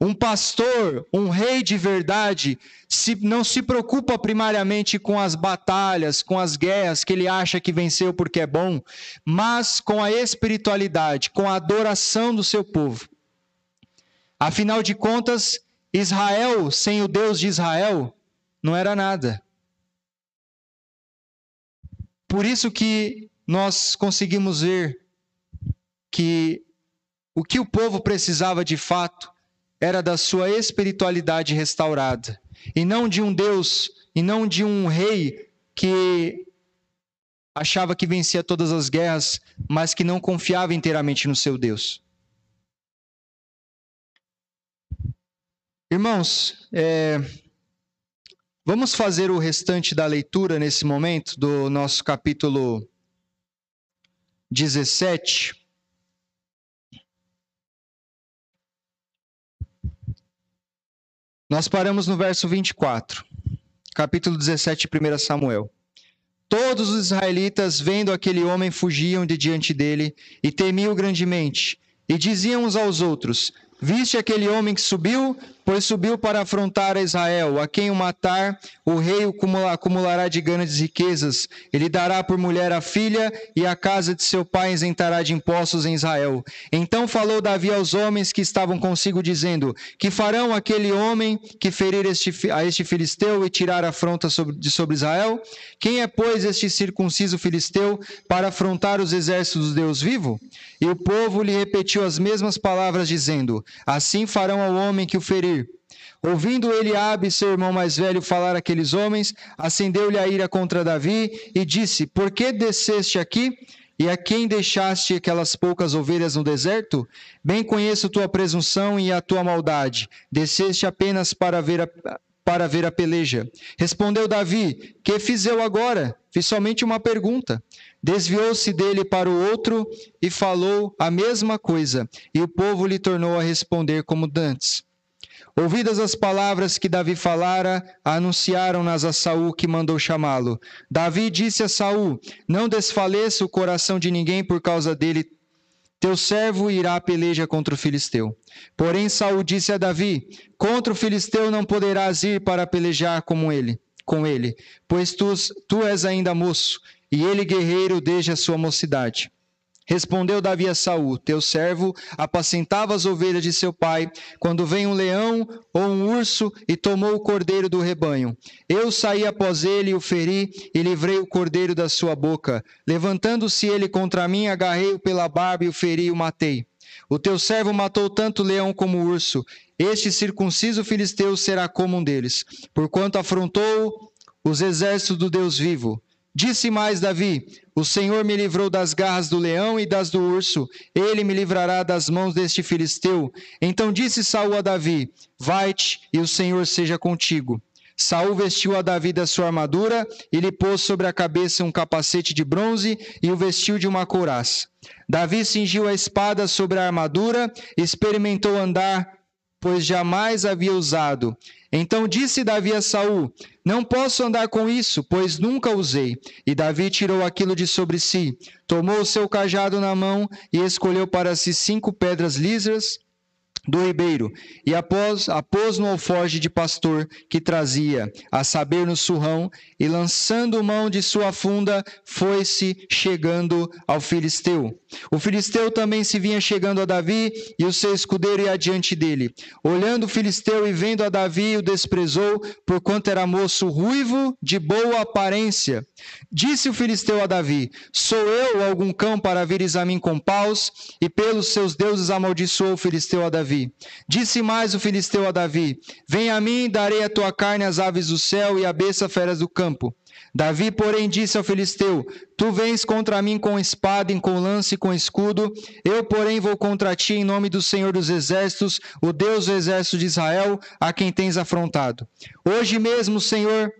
Um pastor, um rei de verdade, se, não se preocupa primariamente com as batalhas, com as guerras que ele acha que venceu porque é bom, mas com a espiritualidade, com a adoração do seu povo. Afinal de contas, Israel, sem o Deus de Israel, não era nada. Por isso que nós conseguimos ver que o que o povo precisava de fato era da sua espiritualidade restaurada, e não de um Deus, e não de um rei que achava que vencia todas as guerras, mas que não confiava inteiramente no seu Deus. Irmãos, é, vamos fazer o restante da leitura nesse momento do nosso capítulo 17. Nós paramos no verso 24, capítulo 17 de 1 Samuel. Todos os israelitas, vendo aquele homem, fugiam de diante dele e temiam grandemente. E diziam uns aos outros: Viste aquele homem que subiu? Pois subiu para afrontar a Israel. A quem o matar, o rei acumulará de grandes riquezas. Ele dará por mulher a filha, e a casa de seu pai isentará de impostos em Israel. Então falou Davi aos homens que estavam consigo, dizendo: Que farão aquele homem que ferir este, a este filisteu e tirar afronta sobre, de sobre Israel? Quem é, pois, este circunciso filisteu para afrontar os exércitos do Deus vivo? E o povo lhe repetiu as mesmas palavras, dizendo: Assim farão ao homem que o ferir. Ouvindo Eliabe, seu irmão mais velho, falar aqueles homens, acendeu-lhe a ira contra Davi e disse: Por que desceste aqui? E a quem deixaste aquelas poucas ovelhas no deserto? Bem conheço tua presunção e a tua maldade. Desceste apenas para ver a, para ver a peleja. Respondeu Davi: Que fiz eu agora? Fiz somente uma pergunta. Desviou-se dele para o outro e falou a mesma coisa, e o povo lhe tornou a responder como dantes. Ouvidas as palavras que Davi falara, anunciaram-nas a Saul que mandou chamá-lo. Davi disse a Saul: Não desfaleça o coração de ninguém por causa dele. Teu servo irá à peleja contra o filisteu. Porém Saul disse a Davi: Contra o filisteu não poderás ir para pelejar como ele, com ele, pois tu, tu és ainda moço e ele guerreiro desde a sua mocidade. Respondeu Davi a Saul: Teu servo apacentava as ovelhas de seu pai, quando vem um leão ou um urso e tomou o cordeiro do rebanho. Eu saí após ele o feri e livrei o cordeiro da sua boca. Levantando-se ele contra mim, agarrei-o pela barba e o feri e o matei. O teu servo matou tanto o leão como o urso. Este circunciso filisteu será como um deles, porquanto afrontou os exércitos do Deus vivo. Disse mais Davi: O Senhor me livrou das garras do leão e das do urso, ele me livrará das mãos deste filisteu. Então disse Saul a Davi: Vai-te, e o Senhor seja contigo. Saul vestiu a Davi da sua armadura e lhe pôs sobre a cabeça um capacete de bronze e o vestiu de uma couraça. Davi cingiu a espada sobre a armadura experimentou andar, pois jamais havia usado. Então disse Davi a Saul: Não posso andar com isso, pois nunca usei. E Davi tirou aquilo de sobre si, tomou o seu cajado na mão e escolheu para si cinco pedras lisas do ribeiro, e após, após no alforge de pastor que trazia, a saber no surrão, e lançando mão de sua funda, foi-se chegando ao filisteu. O filisteu também se vinha chegando a Davi, e o seu escudeiro ia adiante dele. Olhando o filisteu e vendo a Davi, o desprezou, porquanto era moço ruivo, de boa aparência. Disse o filisteu a Davi: Sou eu algum cão para vires a mim com paus? E pelos seus deuses amaldiçoou o filisteu a Davi. Disse mais o filisteu a Davi: Vem a mim, darei a tua carne às aves do céu e à besta feras do campo. Davi, porém, disse ao filisteu: Tu vens contra mim com espada, com lance e com escudo. Eu, porém, vou contra ti em nome do Senhor dos Exércitos, o Deus do exército de Israel, a quem tens afrontado. Hoje mesmo, Senhor,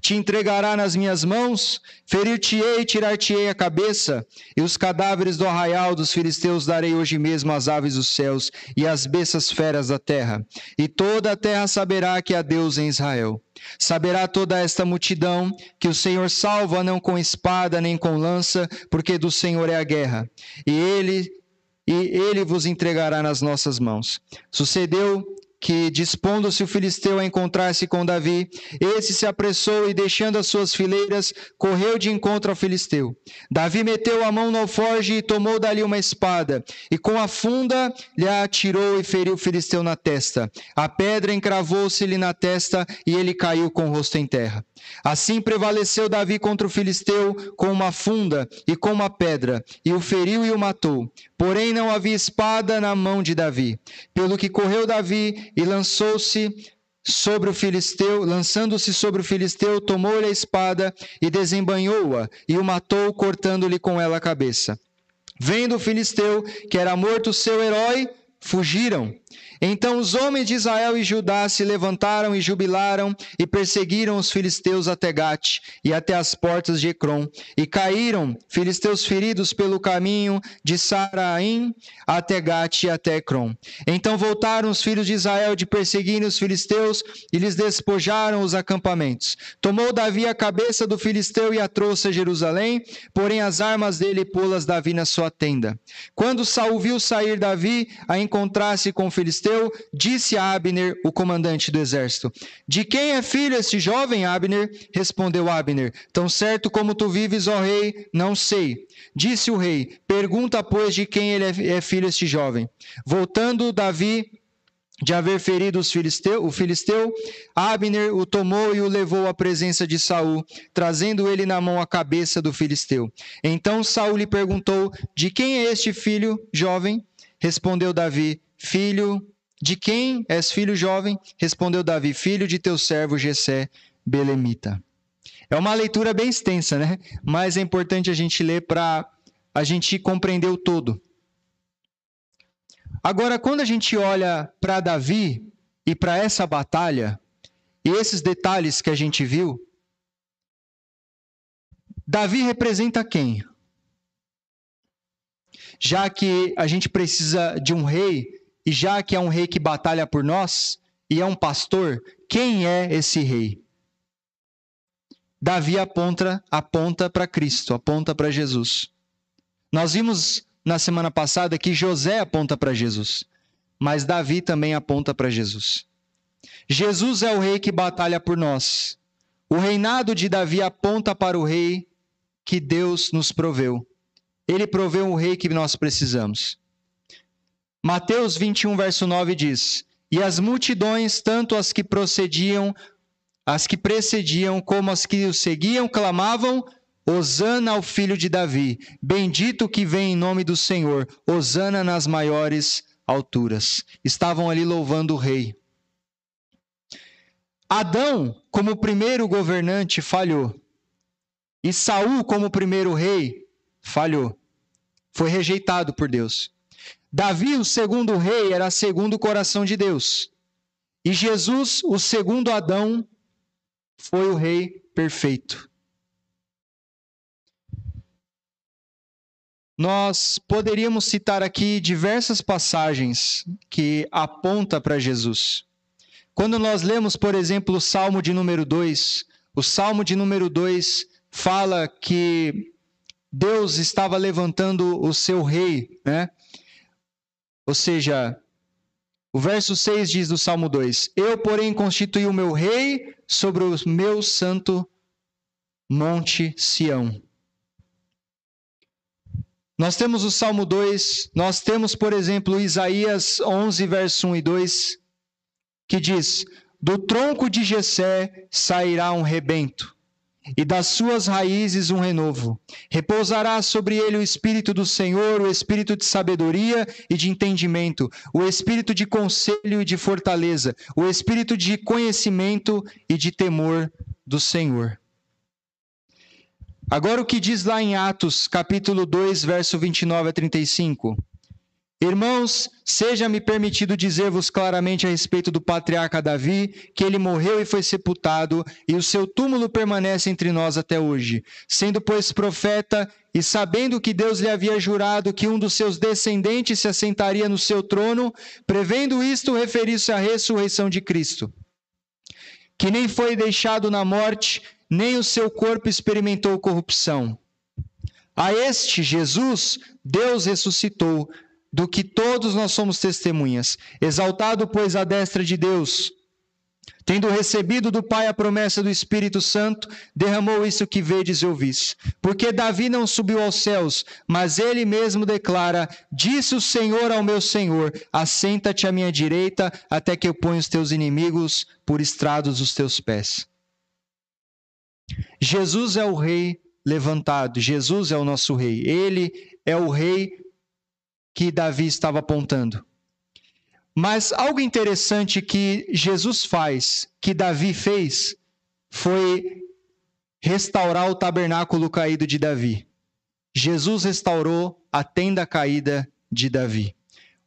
te entregará nas minhas mãos, ferir-te-ei e tirar-te-ei a cabeça, e os cadáveres do arraial dos filisteus darei hoje mesmo às aves dos céus e às bestas feras da terra. E toda a terra saberá que há Deus em Israel. Saberá toda esta multidão que o Senhor salva não com espada nem com lança, porque do Senhor é a guerra. E ele e ele vos entregará nas nossas mãos. Sucedeu que, dispondo-se o filisteu a encontrar-se com Davi, esse se apressou e, deixando as suas fileiras, correu de encontro ao filisteu. Davi meteu a mão no alforge e tomou dali uma espada, e com a funda lhe atirou e feriu o filisteu na testa. A pedra encravou-se-lhe na testa e ele caiu com o rosto em terra. Assim prevaleceu Davi contra o filisteu com uma funda e com uma pedra, e o feriu e o matou. Porém não havia espada na mão de Davi. Pelo que correu Davi e lançou-se sobre o filisteu, lançando-se sobre o filisteu, tomou-lhe a espada e desembanhou-a e o matou, cortando-lhe com ela a cabeça. Vendo o filisteu que era morto seu herói, fugiram. Então os homens de Israel e Judá se levantaram e jubilaram e perseguiram os filisteus até Gate e até as portas de Ecrom. E caíram filisteus feridos pelo caminho de Saraim até Gate e até Ecrom. Então voltaram os filhos de Israel de perseguirem os filisteus e lhes despojaram os acampamentos. Tomou Davi a cabeça do filisteu e a trouxe a Jerusalém, porém as armas dele pô-las Davi na sua tenda. Quando Saul viu sair Davi a encontrar-se com o filisteu, disse a Abner, o comandante do exército: De quem é filho este jovem, Abner? Respondeu Abner: Tão certo como tu vives, ó rei, não sei. Disse o rei: Pergunta, pois, de quem ele é, é filho este jovem. Voltando Davi de haver ferido filisteu, o filisteu, Abner o tomou e o levou à presença de Saul, trazendo ele na mão a cabeça do filisteu. Então Saul lhe perguntou: De quem é este filho jovem? Respondeu Davi: Filho de quem és filho jovem? Respondeu Davi: Filho de teu servo Jessé Belemita. É uma leitura bem extensa, né? Mas é importante a gente ler para a gente compreender o todo. Agora, quando a gente olha para Davi e para essa batalha, e esses detalhes que a gente viu, Davi representa quem? Já que a gente precisa de um rei e já que é um rei que batalha por nós e é um pastor, quem é esse rei? Davi aponta aponta para Cristo, aponta para Jesus. Nós vimos na semana passada que José aponta para Jesus, mas Davi também aponta para Jesus. Jesus é o rei que batalha por nós. O reinado de Davi aponta para o rei que Deus nos proveu. Ele provê o rei que nós precisamos. Mateus 21, verso 9 diz: E as multidões, tanto as que procediam, as que precediam, como as que o seguiam, clamavam: Hosana ao filho de Davi, bendito que vem em nome do Senhor, Hosana nas maiores alturas. Estavam ali louvando o rei. Adão, como primeiro governante, falhou. E Saul, como primeiro rei, falhou. Foi rejeitado por Deus. Davi, o segundo rei, era segundo o coração de Deus. E Jesus, o segundo Adão, foi o rei perfeito. Nós poderíamos citar aqui diversas passagens que apontam para Jesus. Quando nós lemos, por exemplo, o Salmo de número 2, o Salmo de número 2 fala que Deus estava levantando o seu rei, né? Ou seja, o verso 6 diz do Salmo 2: Eu, porém, constituí o meu rei sobre o meu santo monte Sião. Nós temos o Salmo 2, nós temos, por exemplo, Isaías 11, verso 1 e 2, que diz: Do tronco de Jessé sairá um rebento, e das suas raízes um renovo. Repousará sobre ele o espírito do Senhor, o espírito de sabedoria e de entendimento, o espírito de conselho e de fortaleza, o espírito de conhecimento e de temor do Senhor. Agora o que diz lá em Atos, capítulo 2, verso 29 a 35. Irmãos, seja-me permitido dizer-vos claramente a respeito do patriarca Davi, que ele morreu e foi sepultado, e o seu túmulo permanece entre nós até hoje. Sendo, pois, profeta, e sabendo que Deus lhe havia jurado que um dos seus descendentes se assentaria no seu trono, prevendo isto, referiu-se à ressurreição de Cristo, que nem foi deixado na morte, nem o seu corpo experimentou corrupção. A este Jesus, Deus ressuscitou do que todos nós somos testemunhas. Exaltado, pois, a destra de Deus, tendo recebido do Pai a promessa do Espírito Santo, derramou isso que vedes e ouvis. Porque Davi não subiu aos céus, mas ele mesmo declara: Disse o Senhor ao meu Senhor: Assenta-te à minha direita, até que eu ponha os teus inimigos por estrados dos teus pés. Jesus é o rei levantado, Jesus é o nosso rei. Ele é o rei que Davi estava apontando. Mas algo interessante que Jesus faz, que Davi fez, foi restaurar o tabernáculo caído de Davi. Jesus restaurou a tenda caída de Davi.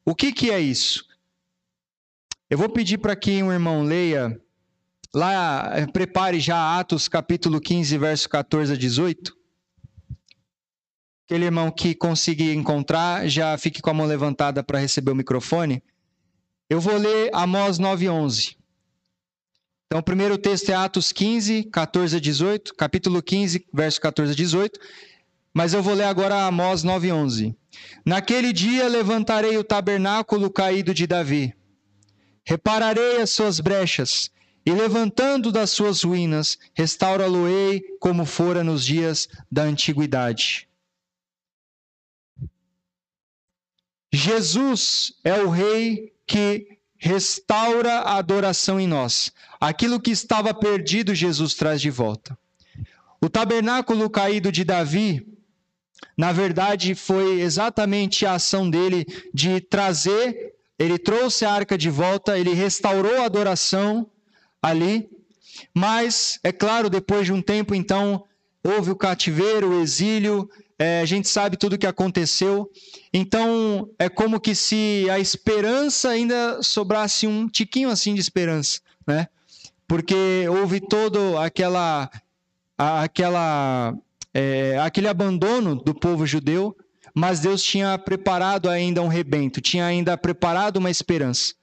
O que, que é isso? Eu vou pedir para que um irmão leia, lá, prepare já Atos capítulo 15, verso 14 a 18. Aquele irmão que conseguir encontrar, já fique com a mão levantada para receber o microfone. Eu vou ler Amós 9:11. Então, o primeiro texto é Atos 15, 14 a 18, capítulo 15, verso 14 a 18. Mas eu vou ler agora Amós 9:11. Naquele dia levantarei o tabernáculo caído de Davi. Repararei as suas brechas e levantando das suas ruínas, restaurá-lo-ei como fora nos dias da antiguidade. Jesus é o rei que restaura a adoração em nós. Aquilo que estava perdido, Jesus traz de volta. O tabernáculo caído de Davi, na verdade, foi exatamente a ação dele de trazer, ele trouxe a arca de volta, ele restaurou a adoração ali, mas, é claro, depois de um tempo, então, houve o cativeiro, o exílio, é, a gente sabe tudo o que aconteceu. Então, é como que se a esperança ainda sobrasse um tiquinho assim de esperança, né? Porque houve todo aquela, aquela, é, aquele abandono do povo judeu, mas Deus tinha preparado ainda um rebento, tinha ainda preparado uma esperança.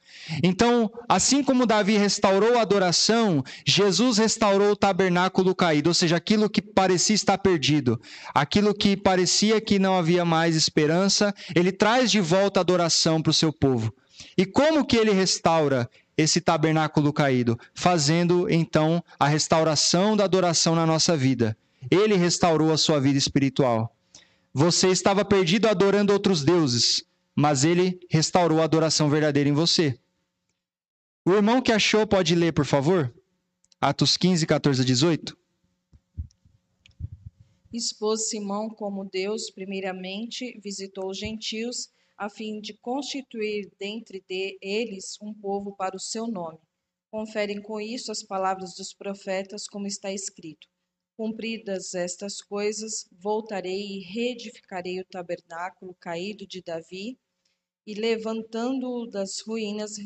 Então, assim como Davi restaurou a adoração, Jesus restaurou o tabernáculo caído, ou seja, aquilo que parecia estar perdido, aquilo que parecia que não havia mais esperança, ele traz de volta a adoração para o seu povo. E como que ele restaura esse tabernáculo caído? Fazendo então a restauração da adoração na nossa vida. Ele restaurou a sua vida espiritual. você estava perdido adorando outros deuses, mas ele restaurou a adoração verdadeira em você. O irmão que achou pode ler, por favor? Atos 15, 14 a 18. Expôs Simão como Deus, primeiramente, visitou os gentios, a fim de constituir dentre de eles um povo para o seu nome. Conferem com isso as palavras dos profetas, como está escrito: Cumpridas estas coisas, voltarei e reedificarei o tabernáculo caído de Davi, e levantando-o das ruínas,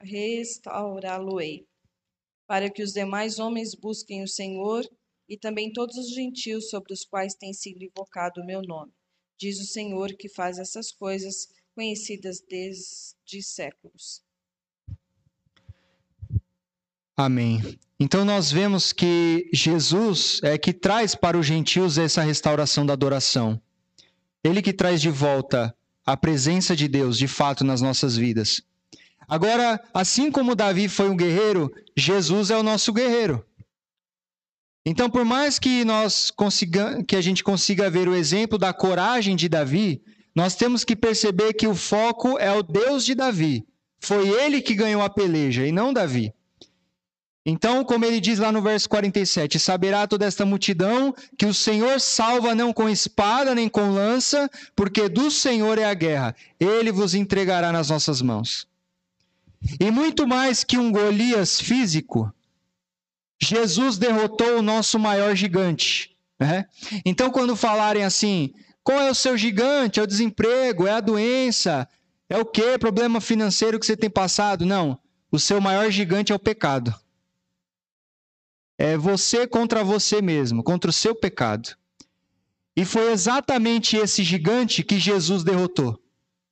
restaurá-lo-ei, para que os demais homens busquem o Senhor e também todos os gentios sobre os quais tem sido invocado o meu nome. Diz o Senhor que faz essas coisas conhecidas desde séculos. Amém. Então nós vemos que Jesus é que traz para os gentios essa restauração da adoração. Ele que traz de volta a presença de Deus de fato nas nossas vidas. Agora, assim como Davi foi um guerreiro, Jesus é o nosso guerreiro. Então, por mais que nós consiga, que a gente consiga ver o exemplo da coragem de Davi, nós temos que perceber que o foco é o Deus de Davi. Foi ele que ganhou a peleja e não Davi. Então, como ele diz lá no verso 47, saberá toda esta multidão que o Senhor salva não com espada nem com lança, porque do Senhor é a guerra. Ele vos entregará nas nossas mãos. E muito mais que um Golias físico, Jesus derrotou o nosso maior gigante. Né? Então, quando falarem assim, qual é o seu gigante? É o desemprego, é a doença, é o quê? Problema financeiro que você tem passado? Não. O seu maior gigante é o pecado. É você contra você mesmo, contra o seu pecado. E foi exatamente esse gigante que Jesus derrotou,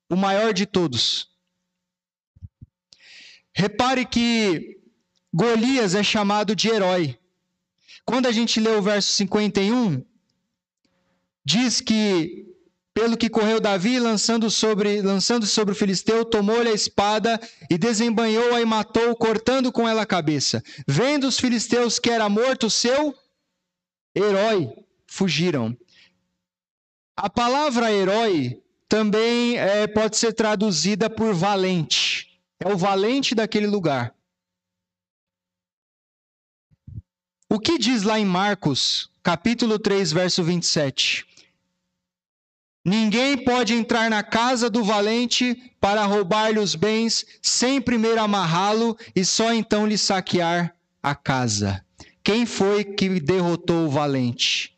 o maior de todos. Repare que Golias é chamado de herói. Quando a gente lê o verso 51, diz que pelo que correu Davi, lançando sobre, lançando sobre o filisteu, tomou-lhe a espada e desembanhou-a e matou, cortando com ela a cabeça. Vendo os filisteus que era morto seu herói, fugiram. A palavra herói também é, pode ser traduzida por valente. É o valente daquele lugar. O que diz lá em Marcos, capítulo 3, verso 27? Ninguém pode entrar na casa do valente para roubar-lhe os bens sem primeiro amarrá-lo e só então lhe saquear a casa. Quem foi que derrotou o valente?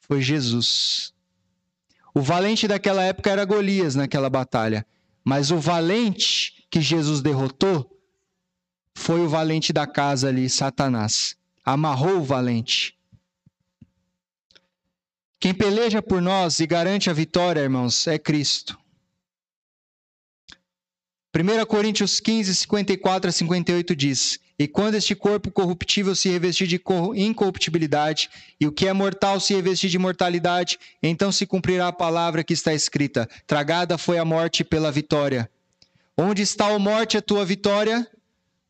Foi Jesus. O valente daquela época era Golias naquela batalha, mas o valente que Jesus derrotou foi o valente da casa ali, Satanás amarrou o valente. Quem peleja por nós e garante a vitória, irmãos, é Cristo. 1 Coríntios 15, 54 a 58 diz: E quando este corpo corruptível se revestir de incorruptibilidade, e o que é mortal se revestir de mortalidade, então se cumprirá a palavra que está escrita: Tragada foi a morte pela vitória. Onde está a morte, a tua vitória?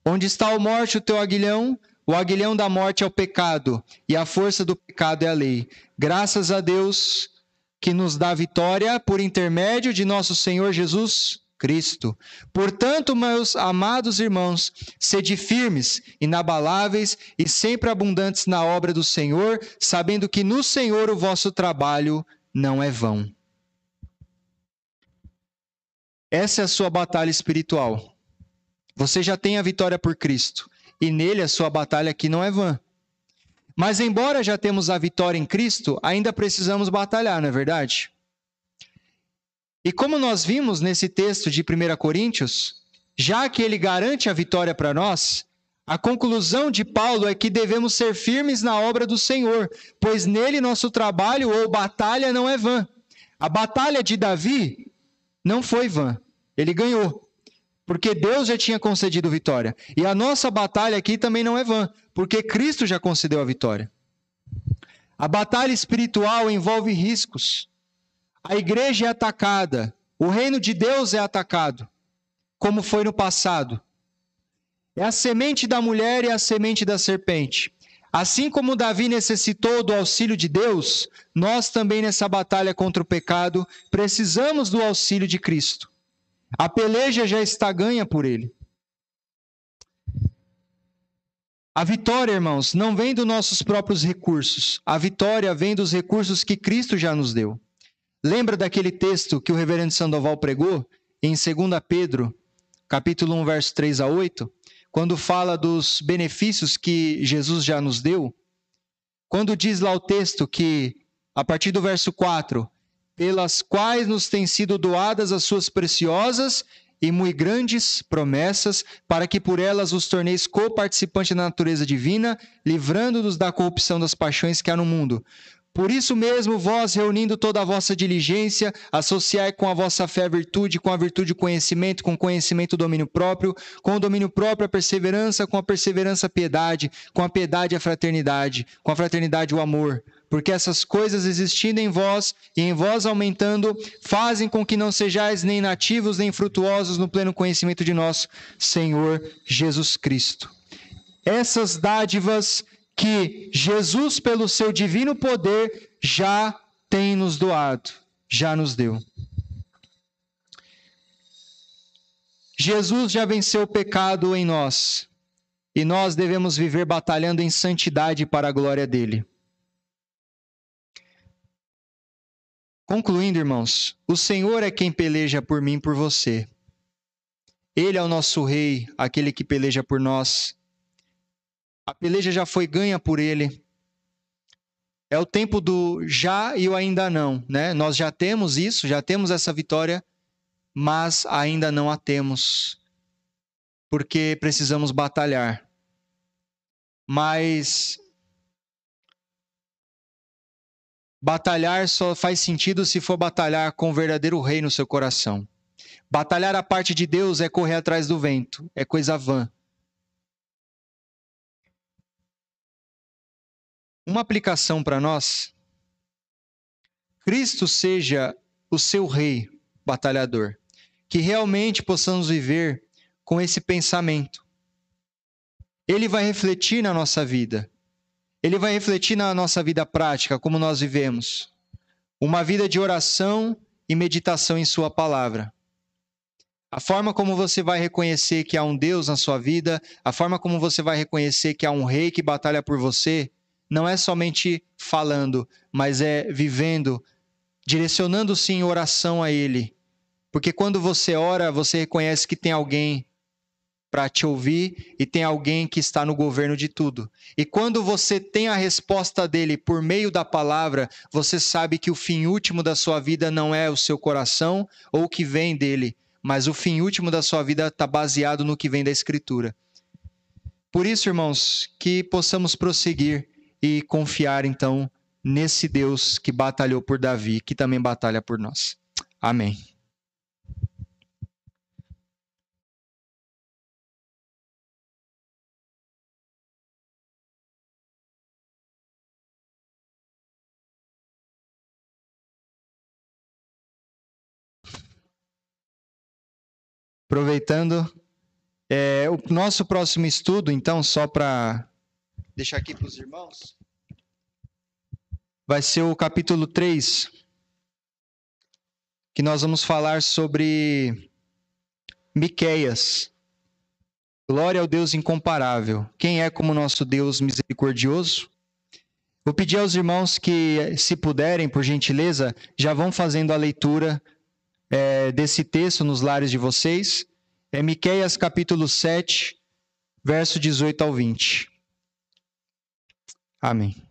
Onde está a morte, o teu aguilhão? O aguilhão da morte é o pecado, e a força do pecado é a lei. Graças a Deus que nos dá vitória por intermédio de nosso Senhor Jesus Cristo. Portanto, meus amados irmãos, sede firmes, inabaláveis e sempre abundantes na obra do Senhor, sabendo que no Senhor o vosso trabalho não é vão. Essa é a sua batalha espiritual. Você já tem a vitória por Cristo e nele a sua batalha aqui não é vã. Mas embora já temos a vitória em Cristo, ainda precisamos batalhar, não é verdade? E como nós vimos nesse texto de 1 Coríntios, já que ele garante a vitória para nós, a conclusão de Paulo é que devemos ser firmes na obra do Senhor, pois nele nosso trabalho ou batalha não é vã. A batalha de Davi não foi vã, ele ganhou porque Deus já tinha concedido vitória. E a nossa batalha aqui também não é vã, porque Cristo já concedeu a vitória. A batalha espiritual envolve riscos. A igreja é atacada, o reino de Deus é atacado, como foi no passado. É a semente da mulher e a semente da serpente. Assim como Davi necessitou do auxílio de Deus, nós também nessa batalha contra o pecado precisamos do auxílio de Cristo. A peleja já está ganha por ele. A vitória, irmãos, não vem dos nossos próprios recursos. A vitória vem dos recursos que Cristo já nos deu. Lembra daquele texto que o reverendo Sandoval pregou em 2 Pedro, capítulo 1, verso 3 a 8, quando fala dos benefícios que Jesus já nos deu? Quando diz lá o texto que, a partir do verso 4, pelas quais nos têm sido doadas as suas preciosas e muito grandes promessas, para que por elas os torneis coparticipantes da natureza divina, livrando-nos da corrupção das paixões que há no mundo. Por isso mesmo, vós, reunindo toda a vossa diligência, associai com a vossa fé a virtude, com a virtude o conhecimento, com o conhecimento o domínio próprio, com o domínio próprio a perseverança, com a perseverança a piedade, com a piedade a fraternidade, com a fraternidade o amor porque essas coisas existindo em vós e em vós aumentando, fazem com que não sejais nem nativos nem frutuosos no pleno conhecimento de nosso Senhor Jesus Cristo. Essas dádivas que Jesus, pelo seu divino poder, já tem nos doado, já nos deu. Jesus já venceu o pecado em nós e nós devemos viver batalhando em santidade para a glória dele. Concluindo, irmãos, o Senhor é quem peleja por mim por você. Ele é o nosso rei, aquele que peleja por nós. A peleja já foi ganha por ele. É o tempo do já e o ainda não, né? Nós já temos isso, já temos essa vitória, mas ainda não a temos. Porque precisamos batalhar. Mas Batalhar só faz sentido se for batalhar com o verdadeiro rei no seu coração. Batalhar a parte de Deus é correr atrás do vento, é coisa vã. Uma aplicação para nós: Cristo seja o seu rei batalhador, que realmente possamos viver com esse pensamento. Ele vai refletir na nossa vida ele vai refletir na nossa vida prática, como nós vivemos. Uma vida de oração e meditação em Sua palavra. A forma como você vai reconhecer que há um Deus na sua vida, a forma como você vai reconhecer que há um rei que batalha por você, não é somente falando, mas é vivendo, direcionando-se em oração a Ele. Porque quando você ora, você reconhece que tem alguém para te ouvir e tem alguém que está no governo de tudo. E quando você tem a resposta dele por meio da palavra, você sabe que o fim último da sua vida não é o seu coração ou o que vem dele, mas o fim último da sua vida está baseado no que vem da Escritura. Por isso, irmãos, que possamos prosseguir e confiar então nesse Deus que batalhou por Davi, que também batalha por nós. Amém. Aproveitando, é, o nosso próximo estudo, então, só para deixar aqui para os irmãos, vai ser o capítulo 3, que nós vamos falar sobre Miqueias. Glória ao Deus incomparável. Quem é como nosso Deus misericordioso? Vou pedir aos irmãos que, se puderem, por gentileza, já vão fazendo a leitura é, desse texto nos lares de vocês. É Miqueias capítulo 7, verso 18 ao 20. Amém.